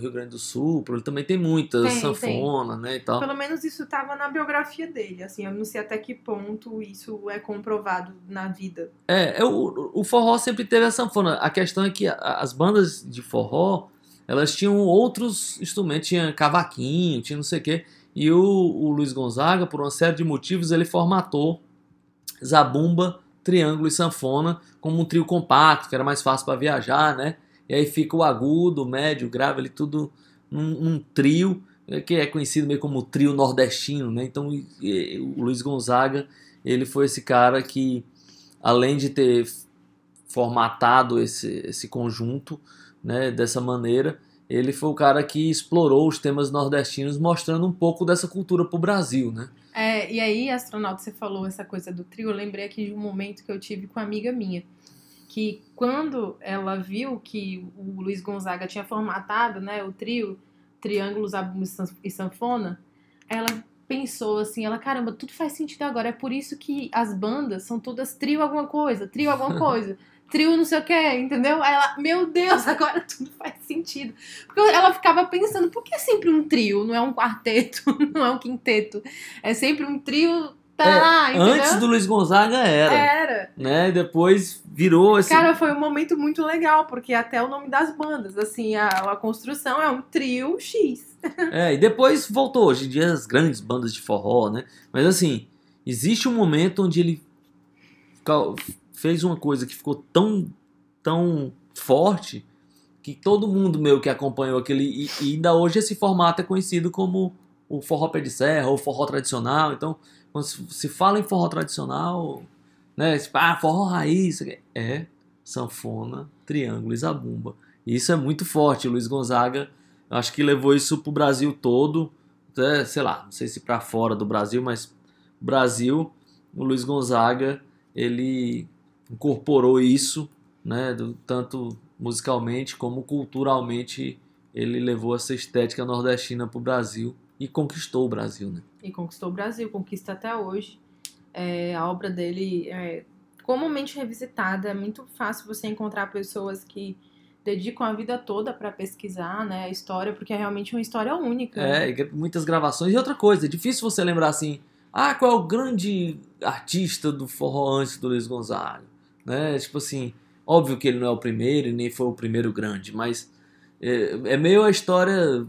Rio Grande do Sul, ele também tem muita Tem, sanfona, né, e tal. Pelo menos isso estava na biografia dele, assim, eu não sei até que ponto isso é comprovado na vida. É, é, o, forró sempre teve a sanfona. A questão é que as bandas de forró, elas tinham outros instrumentos, tinha cavaquinho, tinha não sei o quê. E o, o Luiz Gonzaga, por uma série de motivos, ele formatou zabumba, triângulo e sanfona como um trio compacto, que era mais fácil para viajar, né? E aí fica o agudo, o médio, o grave, ele tudo num, num trio, eh, que é conhecido meio como trio nordestino, né? Então o Luiz Gonzaga, ele foi esse cara que além de ter formatado esse, esse conjunto né, dessa maneira, ele foi o cara que explorou os temas nordestinos, mostrando um pouco dessa cultura para o Brasil. Né? É, e aí, astronauta, você falou essa coisa do trio, eu lembrei aqui de um momento que eu tive com uma amiga minha, que quando ela viu que o Luiz Gonzaga tinha formatado, né, o trio, triângulos, e San- e sanfona, ela pensou assim, ela, caramba, tudo faz sentido agora, é por isso que as bandas são todas trio alguma coisa, trio alguma [laughs] coisa, trio não sei o que, entendeu? Aí ela, meu Deus, [laughs] agora tudo faz sentido. Porque ela ficava pensando, por que é sempre um trio, não é um quarteto, [laughs] não é um quinteto? É sempre um trio, tá? É, Antes do Luiz Gonzaga era, Era. né? Depois virou esse. Cara, foi um momento muito legal, porque até o nome das bandas, assim, a, a construção é um trio X. É, e depois voltou. Hoje em dia as grandes bandas de forró, né? Mas assim, existe um momento onde ele fez uma coisa que ficou tão, tão forte que todo mundo meio que acompanhou aquele. E, e ainda hoje esse formato é conhecido como o forró pé de serra ou forró tradicional. Então, quando se fala em forró tradicional, né? se- Ah, forró raiz, é sanfona, triângulo e zabumba. E isso é muito forte. O Luiz Gonzaga acho que levou isso pro Brasil todo, até, sei lá, não sei se para fora do Brasil, mas Brasil, o Luiz Gonzaga, ele incorporou isso, né, do- tanto musicalmente como culturalmente, ele levou essa estética nordestina pro Brasil e conquistou o Brasil, né? E conquistou o Brasil, conquista até hoje. É, a obra dele é comumente revisitada, é muito fácil você encontrar pessoas que dedicam a vida toda para pesquisar né, a história, porque é realmente uma história única. É, e gra- muitas gravações. E outra coisa, é difícil você lembrar assim, ah, qual é o grande artista do forró antes do Luiz Gonzaga? Né? Tipo assim, óbvio que ele não é o primeiro e nem foi o primeiro grande, mas é, é meio a história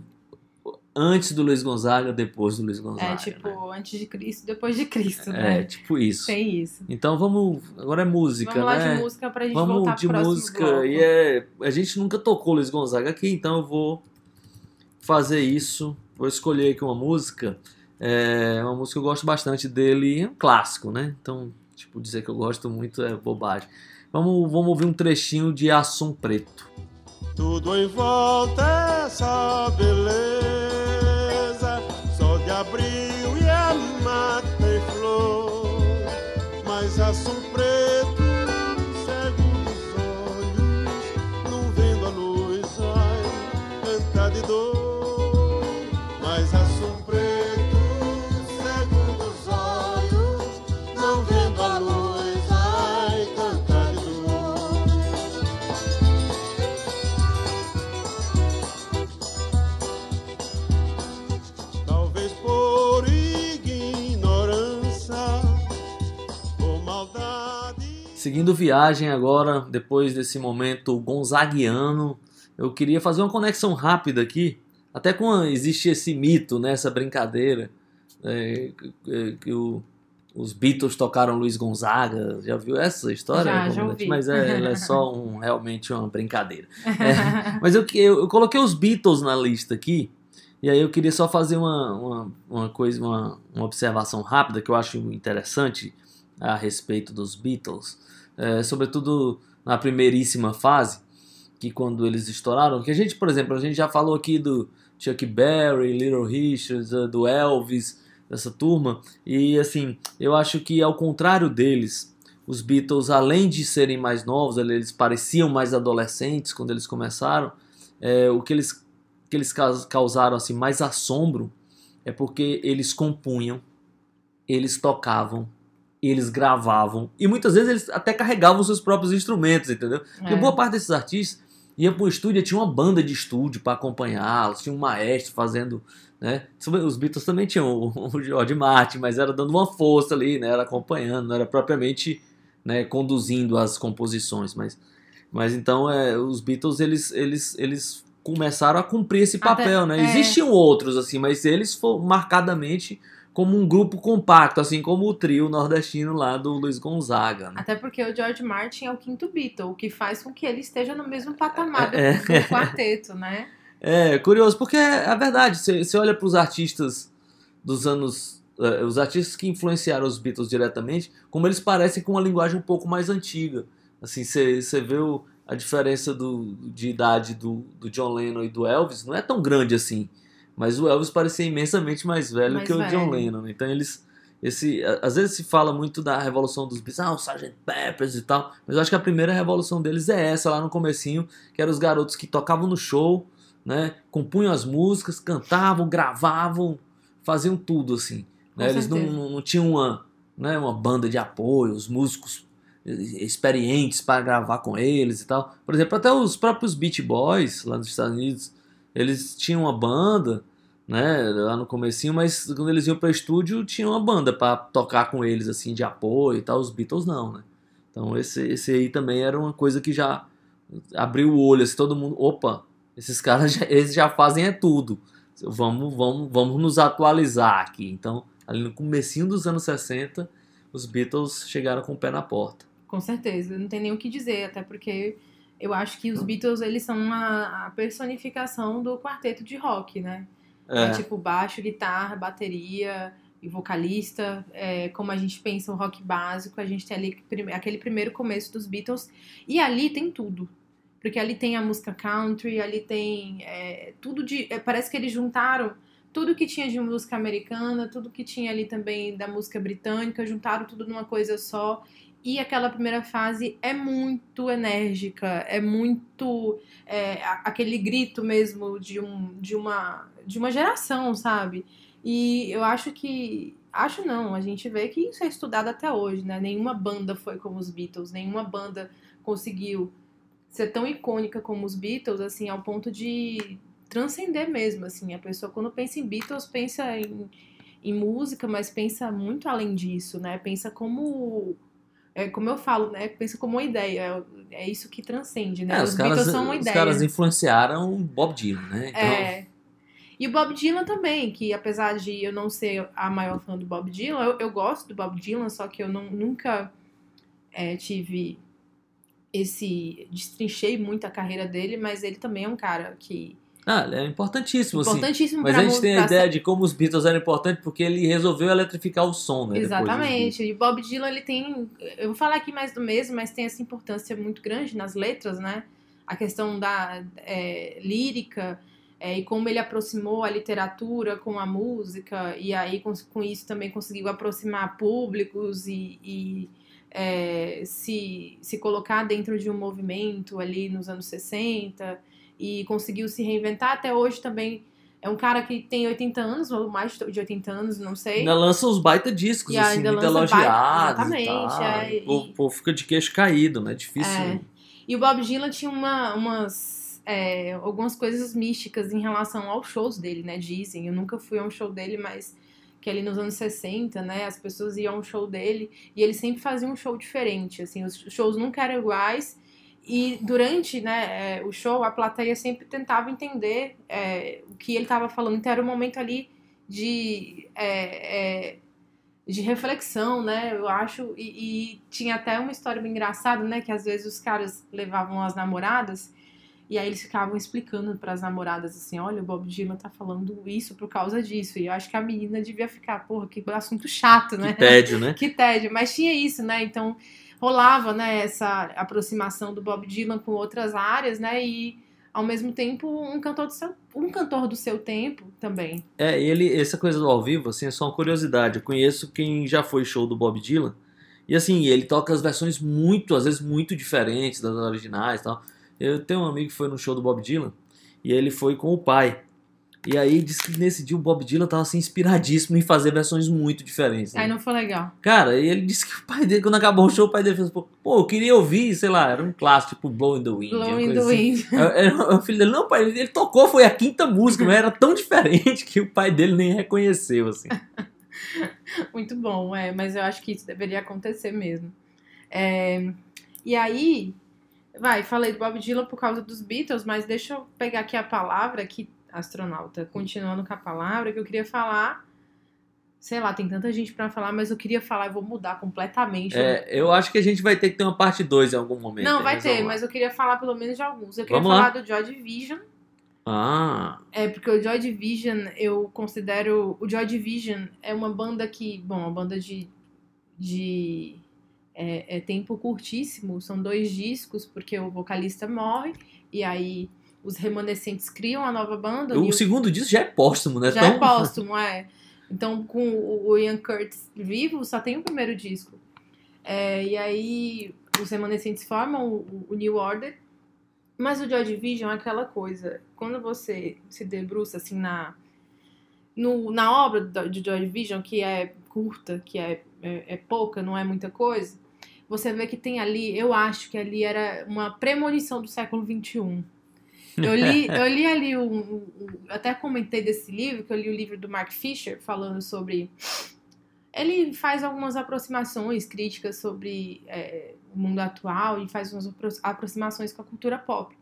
antes do Luiz Gonzaga, depois do Luiz Gonzaga. É tipo, né? antes de Cristo, depois de Cristo, É, né? tipo isso. Tem isso. Então vamos. Agora é música, Vamos lá né? de música pra gente voltar Vamos pro de música. bloco. E é. A gente nunca tocou Luiz Gonzaga aqui, então eu vou fazer isso. Vou escolher aqui uma música. É uma música que eu gosto bastante dele. É um clássico, né? Então, tipo, dizer que eu gosto muito é bobagem. Vamos, vamos ouvir um trechinho de Assum Preto. Tudo em volta é essa beleza, Seguindo viagem agora, depois desse momento gonzaguiano, eu queria fazer uma conexão rápida aqui, até com existe esse mito, né, essa brincadeira, é, que- que, o- os Beatles tocaram Luiz Gonzaga, já viu essa história? Já, já comandante? ouvi. Mas é, ela é só [laughs] um, realmente uma brincadeira. É, mas eu, eu, eu coloquei os Beatles na lista aqui, e aí eu queria só fazer uma, uma, uma coisa, uma, uma observação rápida que eu acho interessante a respeito dos Beatles, é, sobretudo na primeiríssima fase, que quando eles estouraram, que a gente, por exemplo, a gente já falou aqui do Chuck Berry, Little Richard, eh, do Elvis, dessa turma, e assim, eu acho que ao contrário deles, os Beatles, além de serem mais novos, eles pareciam mais adolescentes quando eles começaram, é, o que eles, que eles caus- causaram assim, mais assombro é porque eles compunham, eles tocavam eles gravavam. E muitas vezes eles até carregavam seus próprios instrumentos, entendeu? Porque É. boa parte desses artistas ia pro estúdio e tinha uma banda de estúdio para acompanhá-los, tinha um maestro fazendo. Né? Os Beatles também tinham o, [laughs] o George Martin, mas era dando uma força ali, né? Era acompanhando, não era propriamente né, conduzindo as composições, mas, mas então é, os Beatles eles, eles, eles começaram a cumprir esse Até- papel, né? é. Existiam outros assim, mas eles foram marcadamente como um grupo compacto, assim como o trio nordestino lá do Luiz Gonzaga. Né? Até porque o George Martin é o quinto Beatle, o que faz com que ele esteja no mesmo patamar do, É. do quarteto, né? É curioso, porque é a verdade. Você você olha para os artistas dos anos. eh, os artistas que influenciaram os Beatles diretamente, como eles parecem com uma linguagem um pouco mais antiga. Assim, você você vê o- a diferença do, de idade do, do John Lennon e do Elvis, não é tão grande assim. Mas o Elvis parecia imensamente mais velho Mais que o John velho. Lennon. né? Então eles. Esse, às vezes se fala muito da revolução dos Beatles, ah, o Sgt. Peppers e tal, mas eu acho que a primeira revolução deles é essa, lá no comecinho, que eram os garotos que tocavam no show, né, compunham as músicas, cantavam, gravavam, faziam tudo assim. Né? Eles não, não, não tinham uma, né, uma banda de apoio, os músicos eh, experientes para gravar com eles e tal. Por exemplo, até os próprios Beach Boys lá nos Estados Unidos, eles tinham uma banda, né, lá no comecinho, mas quando eles iam para estúdio tinha uma banda para tocar com eles assim de apoio e tal. Os Beatles não, né? Então esse, esse aí também era uma coisa que já abriu o olho, assim, todo mundo, opa, esses caras já, eles já fazem é tudo. Vamos, vamos, vamos nos atualizar aqui. Então, ali no comecinho dos anos 60, os Beatles chegaram com o pé na porta. Com certeza, não tem nem o que dizer, até porque eu acho que os Beatles, eles são uma, a personificação do quarteto de rock, né? É. É, tipo baixo, guitarra, bateria e vocalista. É, como a gente pensa o rock básico, a gente tem ali aquele primeiro começo dos Beatles. E ali tem tudo. Porque ali tem a música country, ali tem é, tudo de. é, parece que eles juntaram tudo que tinha de música americana, tudo que tinha ali também da música britânica, juntaram tudo numa coisa só. E aquela primeira fase é muito enérgica, é muito é, aquele grito mesmo de, um, de, uma, de uma geração, sabe? E eu acho que. Acho não, a gente vê que isso é estudado até hoje, né? Nenhuma banda foi como os Beatles, nenhuma banda conseguiu ser tão icônica como os Beatles, assim, ao ponto de transcender mesmo, assim. A pessoa, quando pensa em Beatles, pensa em, em música, mas pensa muito além disso, né? Pensa como. É, como eu falo, né? Pensa como uma ideia. É, isso que transcende, né? É, os os, Beatles caras, são uma os ideia. caras influenciaram o Bob Dylan, né? Então, É. E o Bob Dylan também, que apesar de eu não ser a maior fã do Bob Dylan, eu, eu gosto do Bob Dylan, só que eu não, nunca é, tive esse. destrinchei muito a carreira dele, mas ele também é um cara que. Ah, é importantíssimo, assim. Importantíssimo Mas pra a gente tem a ideia de como os Beatles eram importantes porque ele resolveu eletrificar o som, né? Exatamente. E Bob Dylan, ele tem. Eu vou falar aqui mais do mesmo, mas tem essa importância muito grande nas letras, né? A questão da é, lírica é, e como ele aproximou a literatura com a música, e aí com, com isso também conseguiu aproximar públicos e. e, é, se, se colocar dentro de um movimento ali nos anos 60 e conseguiu se reinventar até hoje também. É um cara que tem 80 anos, ou mais de 80 anos, não sei. Ainda lança uns baita discos, E assim, ainda muito elogiados exatamente, é, o, povo, e- o povo fica de queixo caído, né? Difícil. É. E o Bob Dylan tinha uma, umas, é, algumas coisas místicas em relação aos shows dele, né? Dizem. Eu nunca fui a um show dele, mas que ali nos anos 60, né? As pessoas iam ao show dele e ele sempre fazia um show diferente, assim. Os shows nunca eram iguais. E durante né, é, o show, a plateia sempre tentava entender é, o que ele estava falando. Então era um momento ali de, é, é, de reflexão, né? Eu acho. E, e tinha até uma história bem engraçada, né? Que às vezes os caras levavam as namoradas e aí eles ficavam explicando para as namoradas assim: olha, o Bob Dylan tá falando isso por causa disso. E eu acho que a menina devia ficar, porra, que assunto chato, né? Que tédio, né? [laughs] que tédio. Mas tinha isso, né? Então rolava, né, essa aproximação do Bob Dylan com outras áreas, né? E ao mesmo tempo um cantor do seu, um cantor do seu tempo também. É, ele, essa coisa do ao vivo, assim, é só uma curiosidade. Eu conheço quem já foi show do Bob Dylan. E assim, ele toca as versões muito, às vezes muito diferentes das originais tal. Eu tenho um amigo que foi no show do Bob Dylan e ele foi com o pai. E aí diz que nesse dia o Bob Dylan tava assim, inspiradíssimo em fazer versões muito diferentes. né? Aí não foi legal. Cara, e ele disse que o pai dele, quando acabou o show, o pai dele fez, pô, eu queria ouvir, sei lá, era um clássico, tipo Blow in the Wind. Blowing coisa the assim. Wind. É, é, O filho dele, não, pai, ele tocou, foi a quinta música, mas era tão diferente que o pai dele nem reconheceu, assim. [laughs] Muito bom, é, mas eu acho que isso deveria acontecer mesmo. É, e aí, vai, falei do Bob Dylan por causa dos Beatles, mas deixa eu pegar aqui a palavra, que astronauta, continuando com a palavra, que eu queria falar. Sei lá, tem tanta gente pra falar, mas eu queria falar e vou mudar completamente. É, eu acho que a gente vai ter que ter uma parte 2 em algum momento. Não, vai ter, lá. mas eu queria falar pelo menos de alguns. Eu queria Vamos lá. falar do Joy Division. Ah, É, porque o Joy Division, eu considero. O Joy Division é uma banda que. Bom, uma banda de. de é, é tempo curtíssimo. São dois discos, porque o vocalista morre. E aí os remanescentes criam a nova banda. o segundo disco já é póstumo, né? já Tão- é póstumo, é. Então, com o Ian Curtis vivo, só tem o primeiro disco. É, e aí, os remanescentes formam o, o New Order. Mas o Joy Division é aquela coisa. Quando você se debruça, assim, na, no- na obra de Joy Division, que é curta, que é, é, é pouca, não é muita coisa, você vê que tem ali, eu acho que ali era uma premonição do século XXI. Eu li, [laughs] eu li ali um, um- até comentei desse livro, que eu li o livro do Mark Fisher falando sobre. Ele faz algumas aproximações críticas sobre é, o mundo atual e faz umas apro- aproximações com a cultura pop.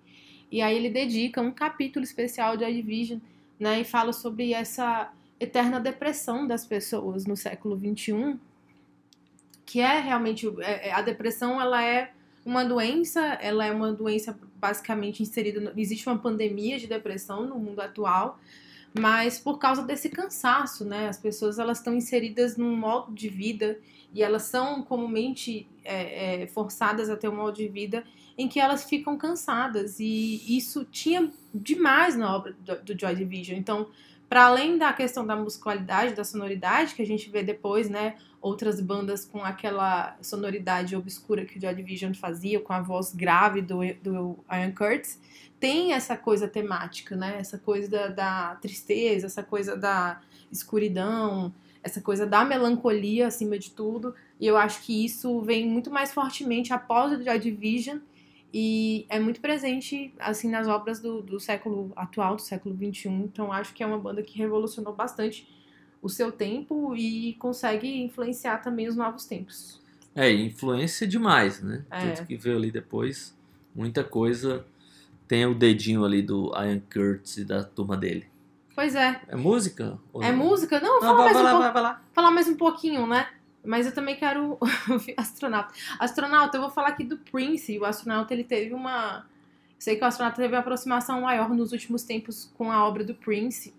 E aí ele dedica um capítulo especial de A Division, né, e fala sobre essa eterna depressão das pessoas no século XXI, que é realmente é- é- a depressão, ela é uma doença, ela é uma doença basicamente inserida. Existe uma pandemia de depressão no mundo atual, mas por causa desse cansaço, né? As pessoas elas estão inseridas num modo de vida e elas são comumente é, é, forçadas a ter um modo de vida em que elas ficam cansadas e isso tinha demais na obra do, do Joy Division. Então, para além da questão da musicalidade, da sonoridade que a gente vê depois, né? outras bandas com aquela sonoridade obscura que o Joy Division fazia, com a voz grave do, do Ian Curtis, tem essa coisa temática, né? Essa coisa da, da tristeza, essa coisa da escuridão, essa coisa da melancolia acima de tudo. E eu acho que isso vem muito mais fortemente após o Joy Division e é muito presente assim nas obras do, do século atual, do século XXI. Então acho que é uma banda que revolucionou bastante o seu tempo e consegue influenciar também os novos tempos. É, influência demais, né? É. Tanto que veio ali depois, muita coisa. Tem o dedinho ali do Ian Curtis e da turma dele. Pois é. É música? É não? música? Não, Não, fala, vai, mais vai um lá, pouco, vai, vai lá. falar mais um pouquinho, né? Mas eu também quero [laughs] astronauta. Astronauta, eu vou falar aqui do Prince. O astronauta, ele teve uma... Sei que o astronauta teve uma aproximação maior nos últimos tempos com a obra do Prince.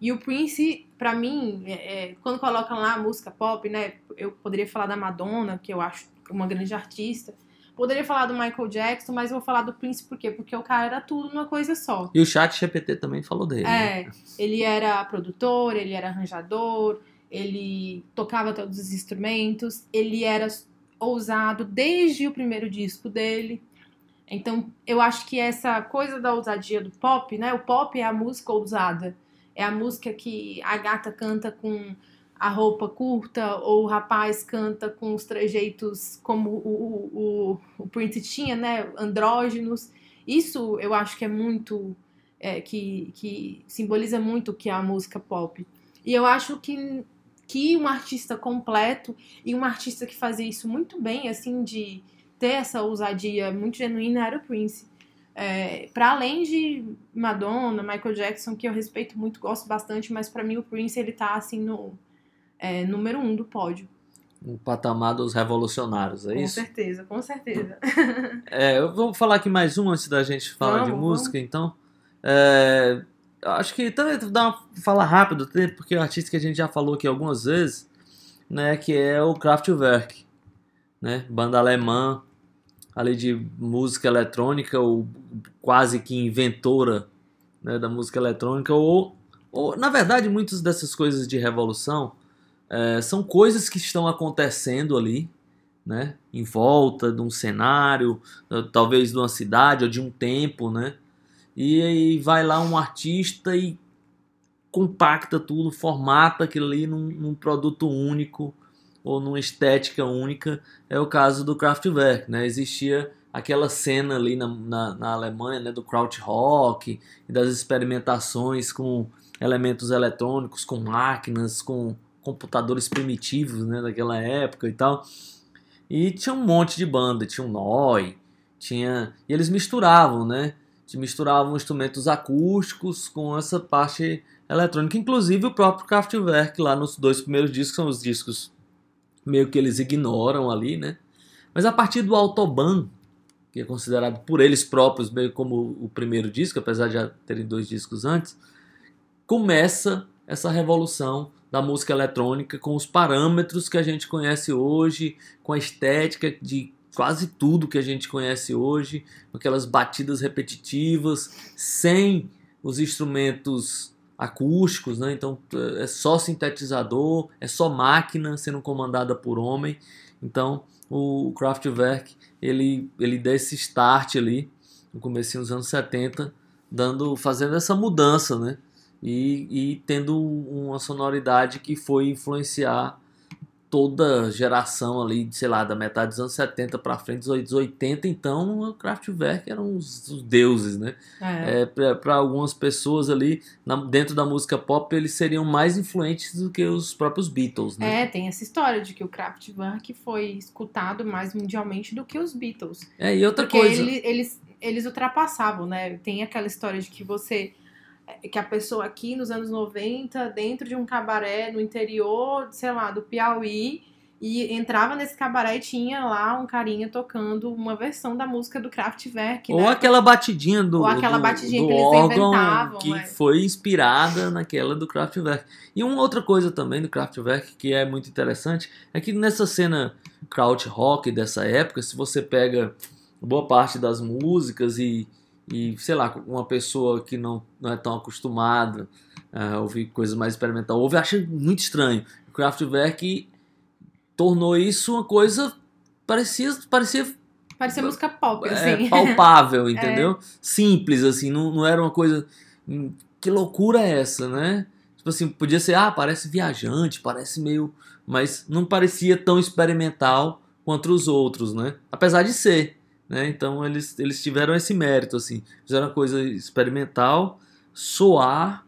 E o Prince, pra mim, é, é, quando colocam lá a música pop, né? Eu poderia falar da Madonna, que eu acho uma grande artista. Poderia falar do Michael Jackson, mas eu vou falar do Prince por quê? Porque o cara era tudo numa coisa só. E o chat GPT também falou dele. né? É, ele era produtor, ele era arranjador, ele tocava todos os instrumentos, ele era ousado desde o primeiro disco dele. Então, eu acho que essa coisa da ousadia do pop, né? O pop é a música ousada. É a música que a gata canta com a roupa curta, ou o rapaz canta com os trejeitos como o, o, o, Prince tinha, né? Andrógenos. Isso eu acho que é muito é, que, que simboliza muito o que é a música pop. E eu acho que, que um artista completo e um artista que fazia isso muito bem, assim, de ter essa ousadia muito genuína, era o Prince. É, para além de Madonna, Michael Jackson, que eu respeito muito, gosto bastante, mas para mim o Prince ele tá assim no é, número um do pódio. Um patamar dos revolucionários, é com isso? certeza, com certeza. É, eu vou falar aqui mais um antes da gente falar de Vamos, música, então. É, acho que também dar uma fala rápida, até porque é um artista que a gente já falou aqui algumas vezes, né, que é o Kraftwerk, né, banda alemã, ali de música eletrônica, ou quase que inventora né, da música eletrônica, ou, ou na verdade muitas dessas coisas de revolução é, são coisas que estão acontecendo ali, né, em volta de um cenário, talvez de uma cidade ou de um tempo, né? E aí vai lá um artista e compacta tudo, formata aquilo ali num, num produto único ou numa estética única. É o caso do Kraftwerk, né? Existia aquela cena ali na, na, na Alemanha né, do krautrock e das experimentações com elementos eletrônicos, com máquinas, com computadores primitivos né, daquela época e tal. E tinha um monte de banda, tinha um Noi, tinha. E eles misturavam, né? Misturavam instrumentos acústicos com essa parte eletrônica. Inclusive o próprio Kraftwerk lá nos dois primeiros discos são os discos meio que eles ignoram ali, né? Mas a partir do Autobahn, que é considerado por eles próprios meio como o primeiro disco, apesar de já terem dois discos antes, começa essa revolução da música eletrônica com os parâmetros que a gente conhece hoje, com a estética de quase tudo que a gente conhece hoje, aquelas batidas repetitivas, sem os instrumentos acústicos, né? Então é só sintetizador, é só máquina sendo comandada por homem. Então o Kraftwerk ele ele dá esse start ali no começo dos anos 70, dando fazendo essa mudança, né? e, e tendo uma sonoridade que foi influenciar toda geração ali, sei lá, da metade dos anos 70 para frente, dos 80, então o Kraftwerk eram os, os deuses, né? É. É, para algumas pessoas ali, na, dentro da música pop, eles seriam mais influentes do que os próprios Beatles, né? É, tem essa história de que o Kraftwerk foi escutado mais mundialmente do que os Beatles. É, e outra Porque coisa... ele- eles, eles ultrapassavam, né? Tem aquela história de que você. Que a pessoa aqui nos anos 90, dentro de um cabaré no interior, sei lá, do Piauí, e entrava nesse cabaré e tinha lá um carinha tocando uma versão da música do Kraftwerk. Ou né? aquela batidinha do, Ou aquela do- batidinha do que eles inventavam, que é. foi inspirada naquela do Kraftwerk. E uma outra coisa também do Kraftwerk que é muito interessante é que nessa cena krautrock dessa época, se você pega boa parte das músicas e, e sei lá, uma pessoa que não, não é tão acostumada a ouvir coisas mais experimentais, ouve, acha muito estranho. O Kraftwerk tornou isso uma coisa parecia parecia Parecia música pop, é, assim. [laughs] palpável, entendeu? Simples, assim, não, não era uma coisa. hum, Que loucura é essa, né? Tipo assim, podia ser, ah, parece viajante, parece meio. Mas não parecia tão experimental quanto os outros, né? Apesar de ser, né? Então eles, eles tiveram esse mérito, assim. Fizeram uma coisa experimental, soar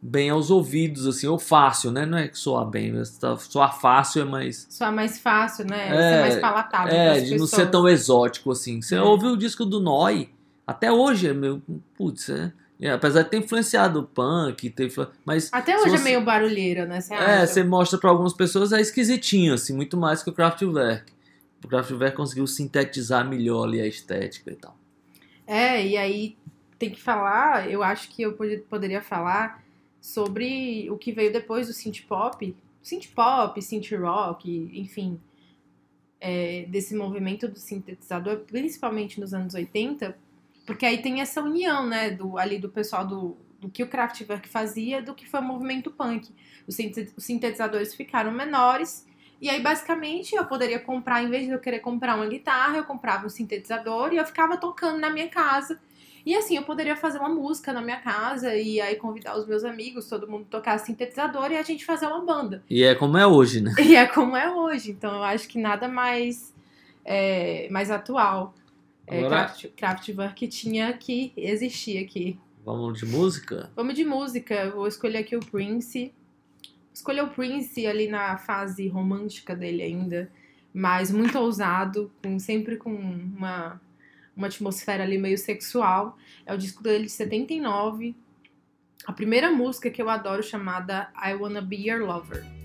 bem aos ouvidos, assim, ou fácil, né? Não é que soar bem, mas tá- soar fácil é mais. É mais fácil, né? É, Ser mais palatável. É, de não ser tão exótico assim. Você É. ouve o disco do Noi, até hoje é meio. Putz, é. é, apesar de ter influenciado o punk, ter, mas. Até hoje é você- meio barulheira, né? Você É, acha? você mostra pra algumas pessoas é esquisitinho, assim, muito mais que o Kraftwerk. O Kraftwerk conseguiu sintetizar melhor ali a estética e tal. É, e aí tem que falar, eu acho que eu pod- poderia falar sobre o que veio depois do synth pop, synth pop, synth rock, enfim, é, desse movimento do sintetizador, principalmente nos anos 80, porque aí tem essa união, né, do, ali do pessoal do, do que o Kraftwerk fazia, do que foi o movimento punk. Os sintetizadores ficaram menores, e aí basicamente eu poderia comprar, em vez de eu querer comprar uma guitarra, eu comprava um sintetizador e eu ficava tocando na minha casa. E assim, eu poderia fazer uma música na minha casa e aí convidar os meus amigos, todo mundo tocar sintetizador e a gente fazer uma banda. E é como é hoje, né? E é como é hoje. Então eu acho que nada mais, é, mais atual. É, Agora- Kraftwerk tinha que existir aqui. Vamos de música? Vamos de música. Eu Vou escolher aqui o Prince. Escolher o Prince ali na fase romântica dele ainda, mas muito ousado, com, sempre com uma, uma atmosfera ali meio sexual. É o disco dele de 79. A primeira música que eu adoro chamada I Wanna Be Your Lover.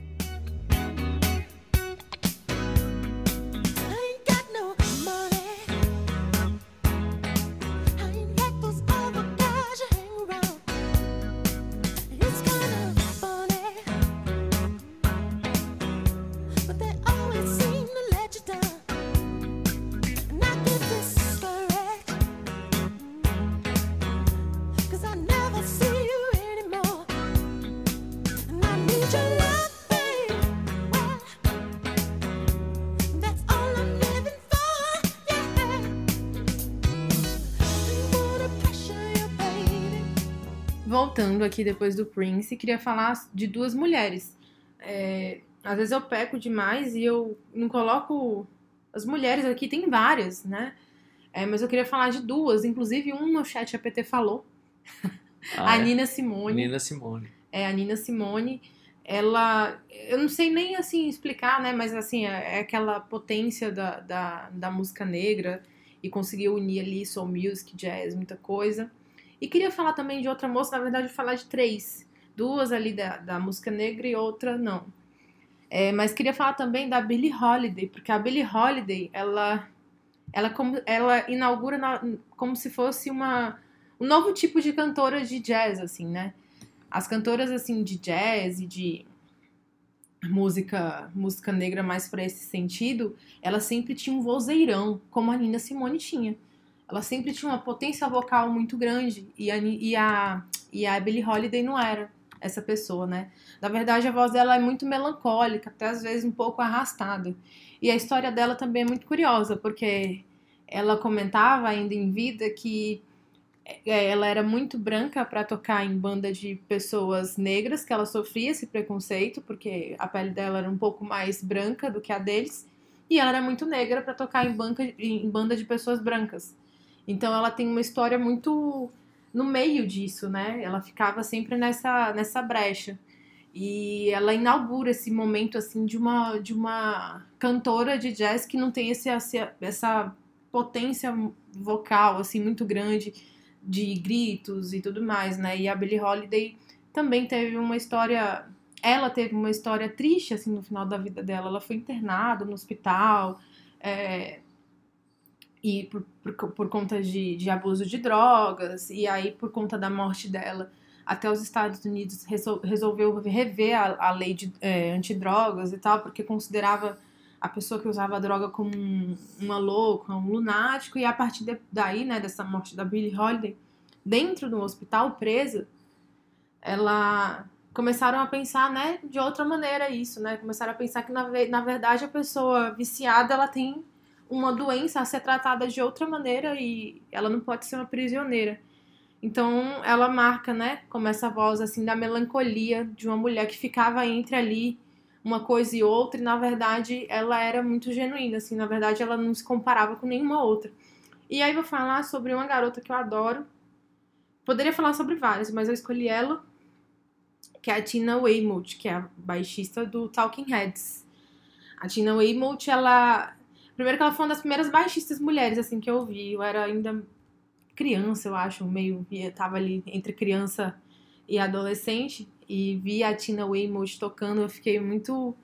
Voltando aqui depois do Prince, queria falar de duas mulheres. É, às vezes eu peco demais e eu não coloco as mulheres aqui, tem várias, né? É, mas eu queria falar de duas, inclusive um no chat APT falou, Ah, [laughs] a é. Nina Simone. Nina Simone. É, a Nina Simone, ela. Eu não sei nem assim explicar, né? Mas assim, é, é aquela potência da, da, da música negra e conseguiu unir ali soul music, jazz, muita coisa. E queria falar também de outra moça, na verdade, falar de três. Duas ali da, da música negra e outra não. É, mas queria falar também da Billie Holiday, porque a Billie Holiday, ela, ela, como, ela inaugura na- como se fosse uma, um novo tipo de cantora de jazz, assim, né? As cantoras, assim, de jazz e de música, música negra mais para esse sentido, elas sempre tinham um vozeirão, como a Nina Simone tinha. Ela sempre tinha uma potência vocal muito grande e a, e a, e a Billie Holiday não era essa pessoa, né? Na verdade, a voz dela é muito melancólica, até às vezes um pouco arrastada. E a história dela também é muito curiosa, porque ela comentava ainda em vida que é, ela era muito branca para tocar em banda de pessoas negras, que ela sofria esse preconceito, porque a pele dela era um pouco mais branca do que a deles, e ela era muito negra para tocar em, em banda de pessoas brancas. Então ela tem uma história muito no meio disso, né? Ela ficava sempre nessa, nessa brecha. E ela inaugura esse momento assim de uma de uma cantora de jazz que não tem esse, essa, potência vocal assim muito grande de gritos e tudo mais, né? E a Billie Holiday também teve uma história, ela teve uma história triste assim no final da vida dela. Ela foi internada no hospital é, e por, por, por conta de, de abuso de drogas e aí por conta da morte dela até os Estados Unidos resol- resolveu rever a, a lei de é, antidrogas e tal, porque considerava a pessoa que usava a droga como um- uma louca, um lunático, e a partir de- daí, né, dessa morte da Billie Holiday, dentro do hospital, presa, ela começaram a pensar, né, de outra maneira isso, né, começaram a pensar que, na, na verdade, a pessoa viciada, ela tem uma doença a ser tratada de outra maneira e ela não pode ser uma prisioneira. Então, ela marca, né, como essa voz, assim, da melancolia de uma mulher que ficava entre ali uma coisa e outra, e na verdade ela era muito genuína, assim, na verdade ela não se comparava com nenhuma outra. E aí vou falar sobre uma garota que eu adoro. Poderia falar sobre várias, mas eu escolhi ela, que é a Tina Weymouth, que é a baixista do Talking Heads. A Tina Weymouth, ela... Primeiro que ela foi uma das primeiras baixistas mulheres, assim, que eu ouvi. Eu era ainda criança, eu acho, meio... Eu tava ali entre criança e adolescente e vi a Tina Weymouth tocando, eu fiquei muito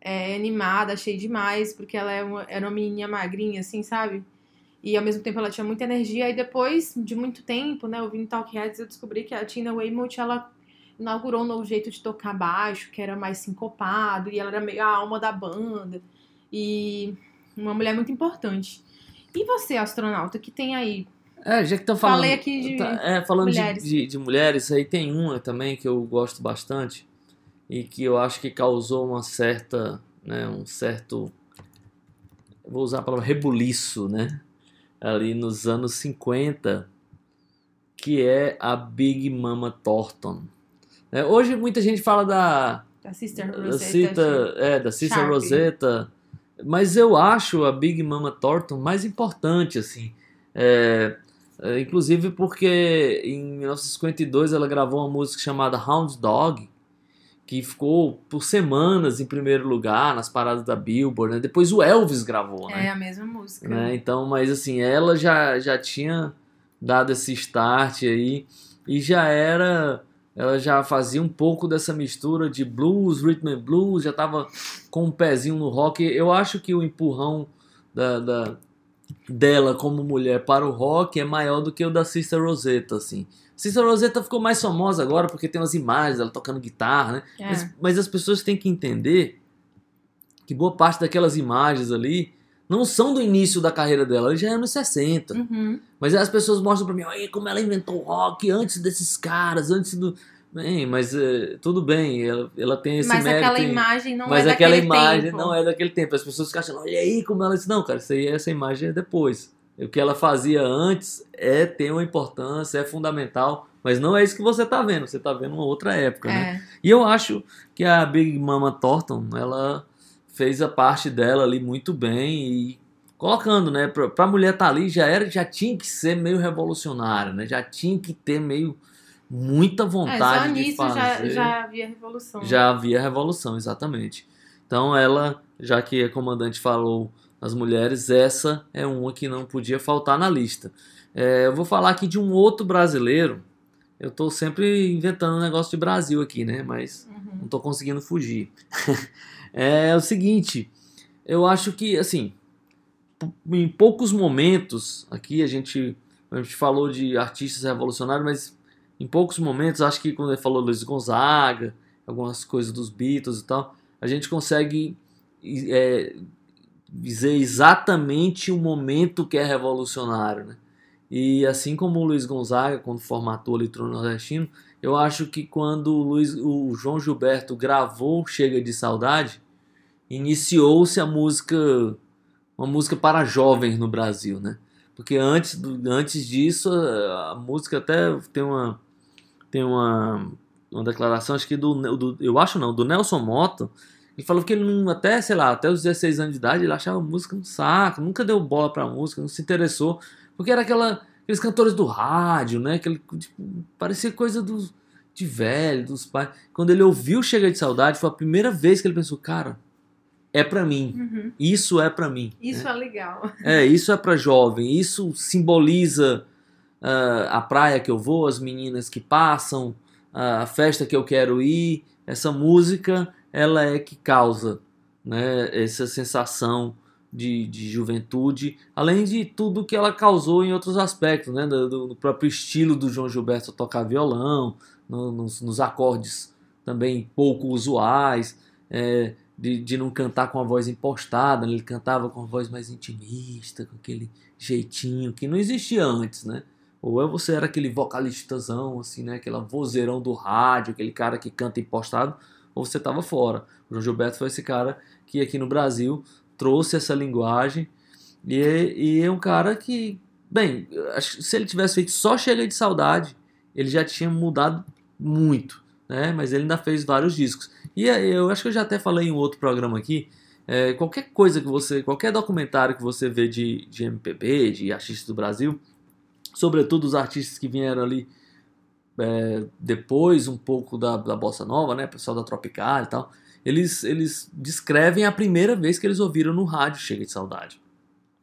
é, animada, achei demais, porque ela é uma- era uma menininha magrinha, assim, sabe? E ao mesmo tempo ela tinha muita energia. E depois de muito tempo, né, ouvindo Talk Heads, eu descobri que a Tina Weymouth, ela inaugurou um novo jeito de tocar baixo, que era mais sincopado, e ela era meio a alma da banda. E uma mulher muito importante. E você, astronauta, que tem aí? É, já que estão falando. Falei aqui de tá- é, falando de- mulheres. De, de mulheres, aí tem uma também que eu gosto bastante e que eu acho que causou uma certa, né, um certo, vou usar a palavra rebuliço, né, ali nos anos 50, que é a Big Mama Thornton. É, hoje muita gente fala da, Da Sister Rosetta. Cita, é, da Cissa Sharp. Rosetta, mas eu acho a Big Mama Thornton mais importante, assim. É, é, inclusive porque em 1952 ela gravou uma música chamada Hound Dog, que ficou por semanas em primeiro lugar nas paradas da Billboard, né? Depois o Elvis gravou, né? É a mesma música. né? Então, mas assim, ela já, já tinha dado esse start aí e já era, ela já fazia um pouco dessa mistura de blues, rhythm and blues, já tava com um pezinho no rock. Eu acho que o empurrão da, da- dela como mulher para o rock é maior do que o da Sister Rosetta, assim. Sister Rosetta ficou mais famosa agora porque tem umas imagens dela tocando guitarra, né? É. Mas, mas as pessoas têm que entender que boa parte daquelas imagens ali não são do início da carreira dela, ela já é nos 60. Uhum. Mas as pessoas mostram pra mim, olha como ela inventou o rock antes desses caras, antes do. Bem, mas eh, tudo bem, ela, ela tem esse Mas mérito. aquela em- imagem não mas é aquela daquele imagem tempo. não é daquele tempo. As pessoas ficam achando, olha aí como ela disse. Não, cara, isso aí, essa imagem é depois. o que ela fazia antes é tem uma importância, é fundamental, mas não é isso que você tá vendo, você tá vendo uma outra época, né? É, E eu acho que a Big Mama Thornton, ela fez a parte dela ali muito bem e colocando, né, pra, pra mulher estar ali já era, já tinha que ser meio revolucionária, né? Já tinha que ter meio muita é, vontade de nisso fazer. já, já havia revolução. Já havia revolução, exatamente. Então ela, já que a comandante falou as mulheres, essa é uma que não podia faltar na lista. É, eu vou falar aqui de um outro brasileiro. Eu tô sempre inventando um negócio de Brasil aqui, né? Mas Uhum. não tô conseguindo fugir. [laughs] é o seguinte, eu acho que, assim, em poucos momentos, aqui a gente, a gente falou de artistas revolucionários, mas em poucos momentos, acho que quando ele falou Luiz Gonzaga, algumas coisas dos Beatles e tal, a gente consegue é, dizer exatamente o momento que é revolucionário, né? E assim como o Luiz Gonzaga, quando formatou ali o Trono Nordestino, eu acho que quando o, Luiz, o João Gilberto gravou Chega de Saudade, iniciou-se a música, uma música para jovens no Brasil, né? Porque antes, do- antes disso, a, música até tem uma tem uma, uma declaração, acho que do, do eu acho não, do Nelson Mota, ele falou que ele não, até, sei lá, até os 16 anos de idade, ele achava música um saco, nunca deu bola pra música, não se interessou, porque era aquela, aqueles cantores do rádio, né? Aquele, tipo, parecia coisa dos, de velho, dos pais. Quando ele ouviu Chega de Saudade, foi a primeira vez que ele pensou, cara, é pra mim, Uhum. isso é pra mim. Isso né? é legal. É, isso é pra jovem, isso simboliza ah, a praia que eu vou, as meninas que passam, a festa que eu quero ir. Essa música, ela é que causa né, essa sensação de, de juventude, além de tudo que ela causou em outros aspectos, né, do, do- próprio estilo do João Gilberto tocar violão, no- nos, nos acordes também pouco usuais, é, de, de não cantar com a voz impostada, né, ele cantava com a voz mais intimista, com aquele jeitinho que não existia antes, né? Ou é você era aquele vocalistazão, assim, né? Aquela vozeirão do rádio, aquele cara que canta impostado, ou você tava fora. O João Gilberto foi esse cara que aqui no Brasil trouxe essa linguagem e, é- e é um cara que, bem, se ele tivesse feito só Chega de Saudade, ele já tinha mudado muito, né? Mas ele ainda fez vários discos. E eu acho que eu já até falei em um outro programa aqui, é, qualquer coisa que você, qualquer documentário que você vê de, de MPB, de artistas do Brasil, sobretudo os artistas que vieram ali é, depois um pouco da, da bossa nova, né, pessoal da Tropical e tal, eles, eles descrevem a primeira vez que eles ouviram no rádio Chega de Saudade.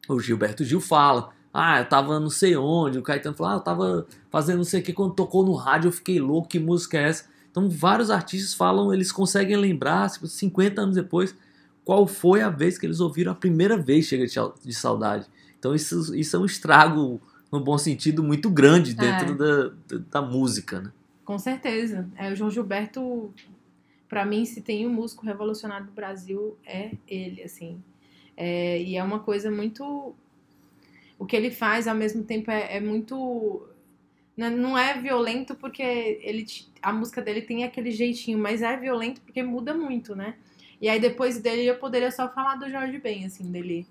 O Gilberto Gil fala, ah, eu tava não sei onde, o Caetano fala, ah, eu tava fazendo não sei o que, quando tocou no rádio eu fiquei louco, que música é essa? Então vários artistas falam, eles conseguem lembrar, tipo, 50 anos depois, qual foi a vez que eles ouviram a primeira vez Chega de Sau- de Saudade. Então isso, isso é um estrago, no bom sentido, muito grande dentro da, da, da música, né? Com certeza. É, o João Gilberto, pra mim, se tem um músico revolucionário do Brasil, é ele, assim. É, e é uma coisa muito. O que ele faz, ao mesmo tempo, é, é muito. Não não é violento porque ele, a música dele tem aquele jeitinho, mas é violento porque muda muito, né? E aí depois dele eu poderia só falar do Jorge Ben, assim, dele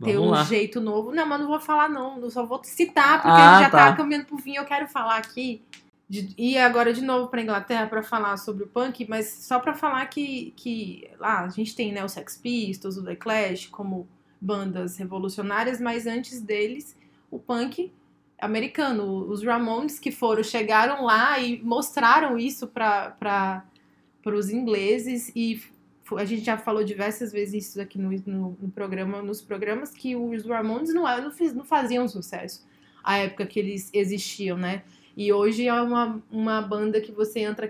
ter Vamos um lá. jeito novo. Não, mas não vou falar, não. Eu só vou citar, porque Ah, ele já tá. tá. caminhando pro fim. Eu quero falar aqui. De- ir agora de novo pra Inglaterra pra falar sobre o punk, mas só pra falar que, que lá a gente tem né, o Sex Pistols, o The Clash como bandas revolucionárias, mas antes deles o punk americano, os Ramones que foram, chegaram lá e mostraram isso para os ingleses e a gente já falou diversas vezes isso aqui no, no, no programa, nos programas, que os Ramones não, não, não faziam sucesso à época que eles existiam, né? E hoje é uma, uma banda que você entra,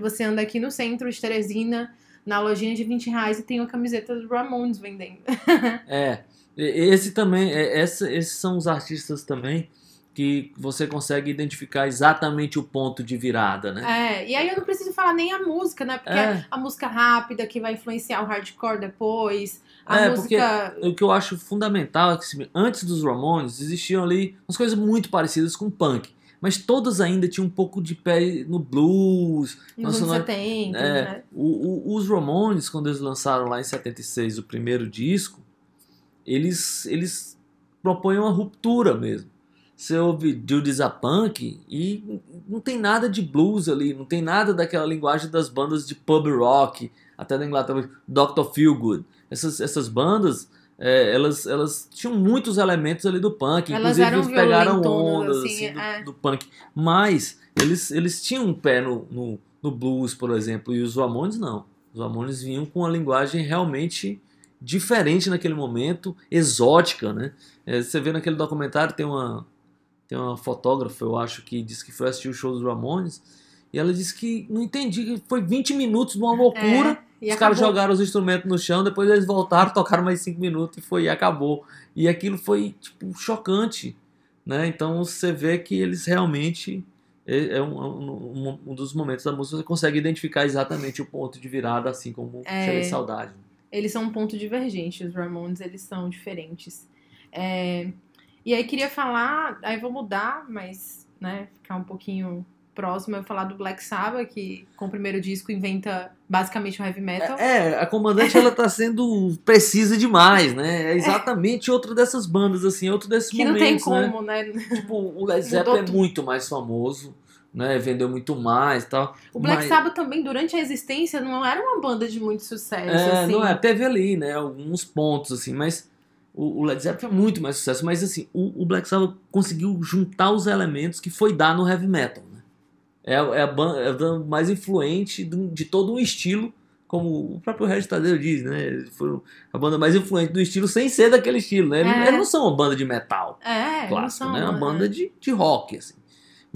você anda aqui no centro de Teresina, na lojinha de 20 reais e tem uma camiseta dos Ramones vendendo. [laughs] É, esse também, é- essa- esses são os artistas também que você consegue identificar exatamente o ponto de virada, né? É, e aí eu não preciso falar nem a música, né? Porque É. a música rápida que vai influenciar o hardcore depois, a É, porque música. o que eu acho fundamental é que antes dos Ramones existiam ali umas coisas muito parecidas com punk, mas todas ainda tinham um pouco de pé no blues. Nossa, anos nós- 70, É, né? o- o- os Ramones, quando eles lançaram lá em 76 o primeiro disco, eles, eles propõe uma ruptura mesmo. Você ouve Judas a Punk e não tem nada de blues ali, não tem nada daquela linguagem das bandas de pub rock, até da Inglaterra, Dr. Feelgood. Essas, essas bandas, é, elas, elas tinham muitos elementos ali do punk, Elas inclusive eles pegaram ondas assim, assim, do, é. do punk, mas eles, eles tinham um pé no, no, no blues, por exemplo, e os Ramones não. Os Ramones vinham com uma linguagem realmente diferente naquele momento, exótica, né? É, você vê naquele documentário, tem uma, tem uma fotógrafa, eu acho, que disse que foi assistir o show dos Ramones, e ela disse que não entendi, que foi 20 minutos de uma loucura, É, e os caras jogaram os instrumentos no chão, depois eles voltaram, tocaram mais 5 minutos e foi e acabou. E aquilo foi, tipo, chocante, né? Então você vê que eles realmente... É é um, um- um dos momentos da música você consegue identificar exatamente o ponto de virada, assim como É. Saudade. Eles são um ponto divergente, os Ramones, eles são diferentes. É, E aí queria falar, aí vou mudar, mas, né, ficar um pouquinho próximo, eu vou falar do Black Sabbath, que com o primeiro disco inventa basicamente o heavy metal. É, a comandante ela tá sendo precisa demais, né? É exatamente outra dessas bandas, assim, outro desses que não tem momentos, né? como, né? Tipo, o Led Zeppelin é muito mais famoso, né? Vendeu muito mais e tal. O Black Mas- Sabbath também, durante a existência, não era uma banda de muito sucesso, É, assim. não é, teve ali, né? Alguns pontos, assim, mas o, Led Zeppelin é muito mais sucesso. Mas, assim, o, o Black Sabbath conseguiu juntar os elementos que foi dar no heavy metal, né? É, a- é a banda é a banda mais influente de, de todo um estilo, como o próprio Regis Tadeu diz, né? Eles foram a banda mais influente do estilo sem ser daquele estilo, né? Eles, É. eles não são uma banda de metal É, clássico, né? É uma banda de, de rock, assim.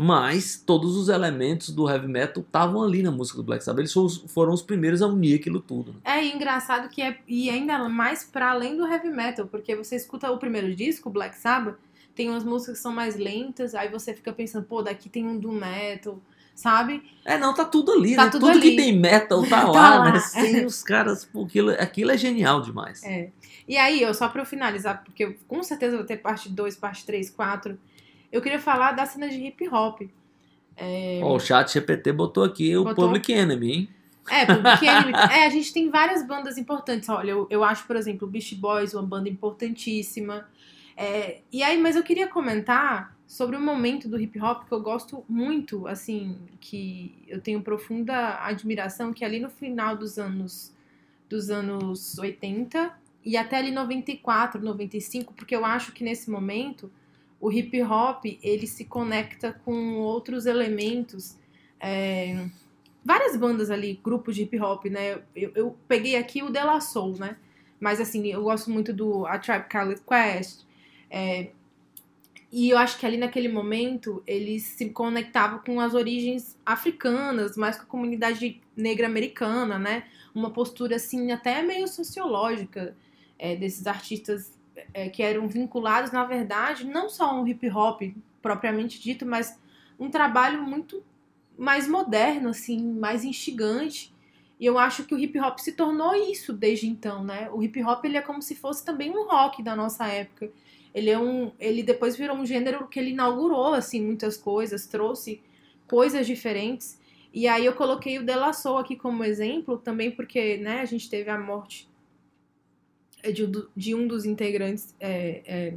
Mas todos os elementos do heavy metal estavam ali na música do Black Sabbath. Eles foram, os- foram os primeiros a unir aquilo tudo. né? É engraçado que é e ainda mais pra além do heavy metal, porque você escuta o primeiro disco, Black Sabbath, tem umas músicas que são mais lentas, aí você fica pensando, pô, daqui tem um do metal, sabe? É, não, tá tudo ali, Tá né? tudo Tudo, ali. que tem metal tá, [laughs] Tá lá, lá. né? Sem os caras, pô, aquilo, é genial demais. É. E aí, eu só pra eu finalizar, porque eu, com certeza vou ter parte 2, parte 3, 4, eu queria falar da cena de hip hop. É, Ó, o chat GPT botou aqui o Botou. Public Enemy, hein? É, Public [laughs] Enemy. É, a gente tem várias bandas importantes. Olha, eu, eu acho, por exemplo, o Beast Boys uma banda importantíssima. É, e aí, mas eu queria comentar sobre um momento do hip hop que eu gosto muito, assim, que eu tenho profunda admiração, que é ali no final dos anos dos anos 80 e até ali 94, 95, porque eu acho que nesse momento o hip hop ele se conecta com outros elementos. é, várias bandas ali, grupos de hip hop, né? Eu, eu peguei aqui o De La Soul, né? Mas assim, eu gosto muito do A Tribe Called Quest. é, e eu acho que ali naquele momento eles se conectavam com as origens africanas, mais com a comunidade negra americana, né? Uma postura assim até meio sociológica é, desses artistas é, que eram vinculados, na verdade, não só ao hip hop propriamente dito, mas um trabalho muito mais moderno, assim, mais instigante. E eu acho que o hip hop se tornou isso desde então, né? O hip hop ele é como se fosse também um rock da nossa época. Ele é um, ele depois virou um gênero que ele inaugurou assim muitas coisas, trouxe coisas diferentes. E aí eu coloquei o De La Soul aqui como exemplo também porque, né, a gente teve a morte de, um de um dos integrantes é, é,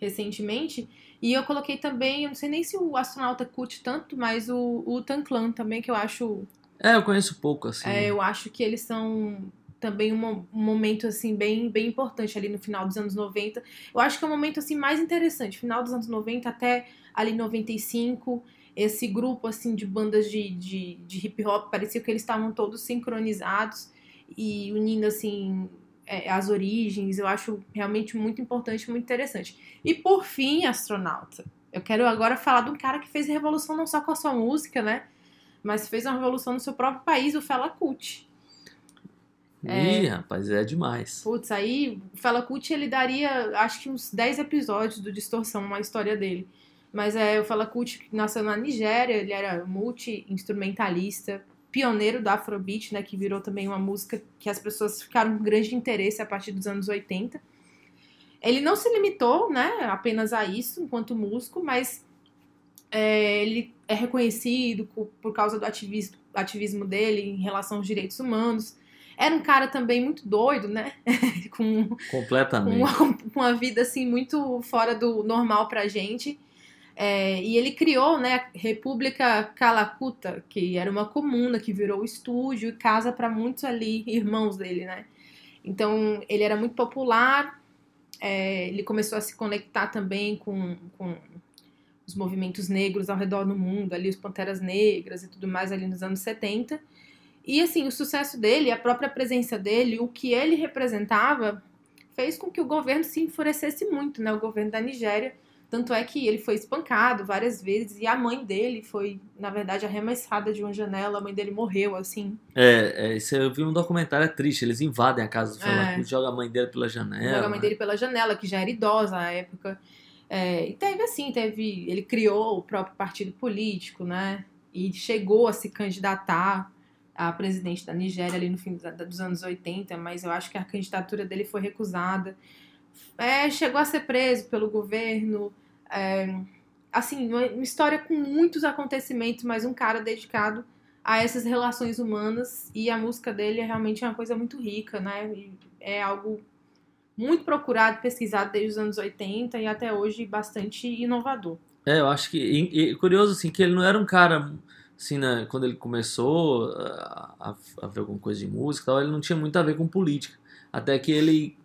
recentemente. E eu coloquei também, eu não sei nem se o astronauta curte tanto, mas o, o Tan Clan também, que eu acho É, eu conheço pouco, assim. é, eu acho que eles são também um, mo- momento assim bem, bem importante ali no final dos anos 90. Eu acho que é um momento assim mais interessante, final dos anos 90 até ali 95, esse grupo assim de bandas de, de, de hip hop, parecia que eles estavam todos sincronizados e unindo assim é, as origens. Eu acho realmente muito importante, muito interessante. E por fim, astronauta. Eu quero agora falar de um cara que fez revolução não só com a sua música, né? mas fez uma revolução no seu próprio país, o Fela Kuti. Ih, rapaz, é demais. Putz, aí o Fela Kuti ele daria, acho que uns 10 episódios do Distorção, uma história dele. Mas é o Fela Kuti que nasceu na Nigéria, ele era multi-instrumentalista, pioneiro do Afrobeat, né, que virou também uma música que as pessoas ficaram com grande interesse a partir dos anos 80. Ele não se limitou, né, apenas a isso enquanto músico, mas é, ele é reconhecido co- por causa do ativismo, ativismo dele em relação aos direitos humanos. Era um cara também muito doido, né? [laughs] com, com, Completamente. uma, com uma vida assim muito fora do normal pra gente. É, e ele criou, né, a República Calacuta, que era uma comuna que virou estúdio e casa para muitos ali [laughs] irmãos dele, né? Então ele era muito popular. é, ele começou a se conectar também com, com os movimentos negros ao redor do mundo, ali os Panteras Negras e tudo mais ali nos anos 70. E assim, o sucesso dele, a própria presença dele, o que ele representava, fez com que o governo se enfurecesse muito, né? O governo da Nigéria. Tanto é que ele foi espancado várias vezes e a mãe dele foi, na verdade, arremessada de uma janela. A mãe dele morreu, assim. É, é, isso eu vi um documentário, é triste. Eles invadem a casa do Fela É. Jogam a mãe dele pela janela. Joga a mãe né? dele pela janela, que já era idosa à época. É, e teve assim, teve. Ele criou o próprio partido político, né? E chegou a se candidatar a presidente da Nigéria ali no fim dos, anos 80, mas eu acho que a candidatura dele foi recusada. É, chegou a ser preso pelo governo. é, assim, uma, história com muitos acontecimentos, mas um cara dedicado a essas relações humanas. E a música dele é realmente uma coisa muito rica, né? É algo muito procurado, pesquisado desde os anos 80 e até hoje bastante inovador. É, eu acho que. E, e curioso, assim, que ele não era um cara. Assim, né, quando ele começou a, a- ver alguma coisa de música tal, ele não tinha muito a ver com política. Até que ele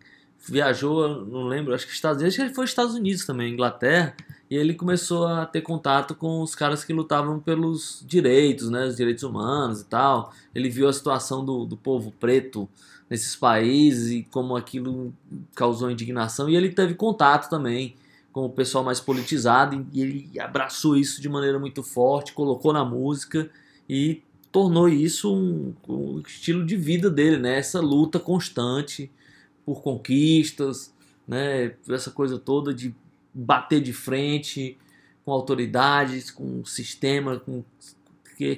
viajou, não lembro, acho que Estados Unidos, acho que ele foi Estados Unidos também, Inglaterra, e ele começou a ter contato com os caras que lutavam pelos direitos, né, os direitos humanos e tal. Ele viu a situação do, do povo preto nesses países e como aquilo causou indignação, e ele teve contato também com o pessoal mais politizado e ele abraçou isso de maneira muito forte, colocou na música e tornou isso um, um estilo de vida dele, né? Essa luta constante por conquistas, né? Essa coisa toda de bater de frente com autoridades, com o sistema, com o que,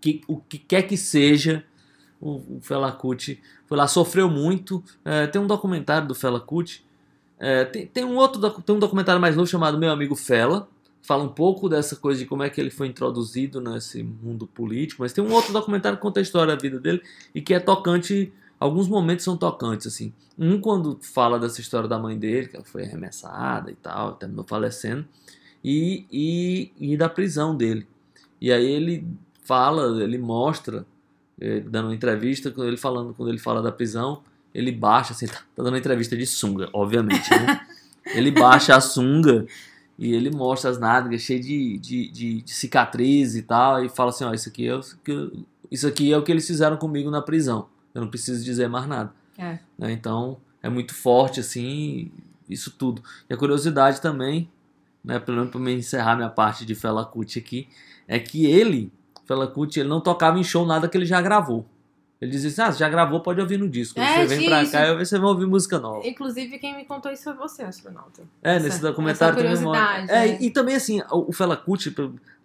que- o que quer que seja. O, o Fela Kuti foi lá, sofreu muito. É, tem um documentário do Fela Kuti é, tem, tem um outro tem um documentário mais novo chamado Meu Amigo Fela. Fala um pouco dessa coisa de como é que ele foi introduzido nesse mundo político, mas tem um outro documentário que conta a história da vida dele e que é tocante. Alguns momentos são tocantes, assim. Um quando fala dessa história da mãe dele, que ela foi arremessada e tal, terminou falecendo, e, e, e da prisão dele. E aí ele fala, ele mostra, eh, dando uma entrevista, quando ele falando, quando ele fala da prisão, ele baixa, assim, tá, tá dando entrevista de sunga, obviamente, né? [laughs] ele baixa a sunga e ele mostra as nádegas cheias de, de, de, de cicatriz e tal, e fala assim, ó, isso aqui, é o, que- isso aqui é o que eles fizeram comigo na prisão. Eu não preciso dizer mais nada. É. né? Então, é muito forte, assim, isso tudo. E a curiosidade também, né, pelo menos para me encerrar minha parte de Fela Kuti aqui, é que ele, Fela Kuti, ele não tocava em show nada que ele já gravou. Ele dizia assim, ah, você já gravou, pode ouvir no disco. É, você vem tinha pra isso. cá e você vai ouvir música nova. Inclusive, quem me contou isso foi você, astronauta. É, Essa- nesse documentário também mostra. É, né? e também assim, o Fela Kuti,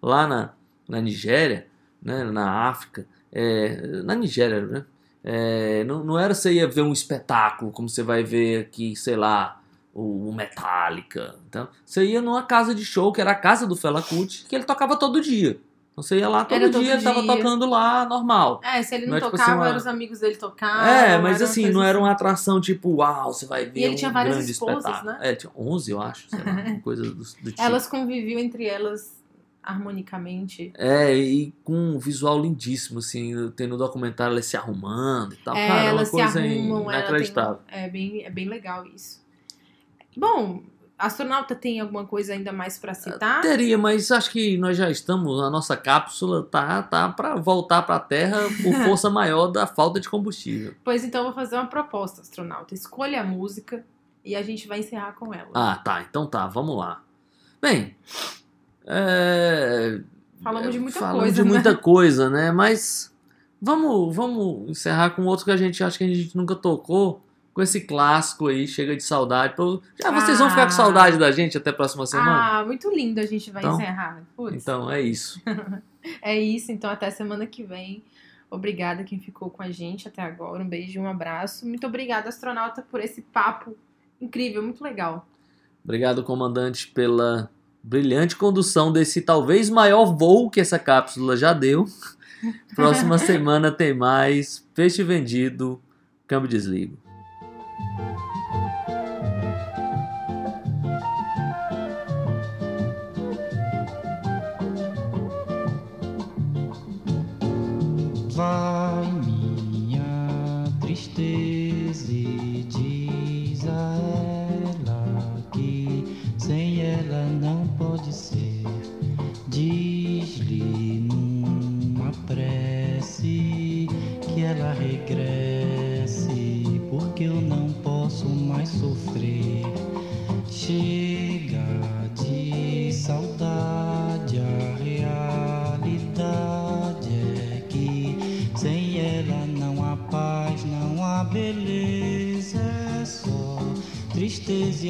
lá na, na Nigéria, né, na África, é, na Nigéria, né? é, não, não era você ia ver um espetáculo, como você vai ver aqui, sei lá, o, o Metallica. Então, você ia numa casa de show, que era a casa do Fela Kuti, que ele tocava todo dia. Você ia lá todo Era dia, todo tava dia. tocando lá, normal. É, se ele não, Não é tipo tocava, assim, uma- eram os amigos dele tocavam. É, mas assim, não era uma atração tipo, uau, você vai ver ele um tinha várias grande esposas, espetáculo. né? É, tinha 11, eu acho, sei lá, coisa do, do tipo. Elas conviviam entre elas harmonicamente. É, e com um visual lindíssimo, assim, tem no documentário elas se arrumando e tal. é, Cara, é uma elas se coisa arrumam, ela tem, inacreditável. é, bem, é bem legal isso. Bom, astronauta tem alguma coisa ainda mais pra citar? Teria, mas acho que nós já estamos, a nossa cápsula tá, tá para voltar para a Terra por [laughs] força maior da falta de combustível. Pois então eu vou fazer uma proposta, astronauta. Escolha a música e a gente vai encerrar com ela. Ah, tá, então tá, vamos lá. Bem, é, Falamos de muita falamos coisa, de né? muita coisa, né? Mas vamos, vamos encerrar com outro que a gente acha que a gente nunca tocou. Com esse clássico aí, chega de saudade. Pô, Já vocês vão ficar com Ah. saudade da gente até a próxima semana? Ah, muito lindo a gente vai Então- encerrar. Putz, Então é isso. [laughs] É isso, então até semana que vem. Obrigada quem ficou com a gente até agora. Um beijo e um abraço. Muito obrigada, astronauta, por esse papo incrível, muito legal. Obrigado, comandante, pela brilhante condução desse talvez maior voo que essa cápsula já deu. [laughs] Próxima semana tem mais. Peixe vendido. Câmbio desligo. Vai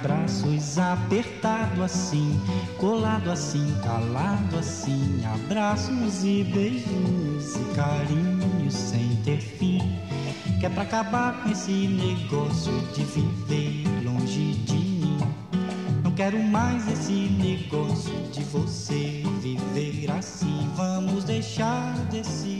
abraços apertado assim, colado assim, calado assim, abraços e beijinhos e carinhos sem ter fim. Que é pra acabar com esse negócio de viver longe de mim. Não quero mais esse negócio de você viver assim. Vamos deixar desse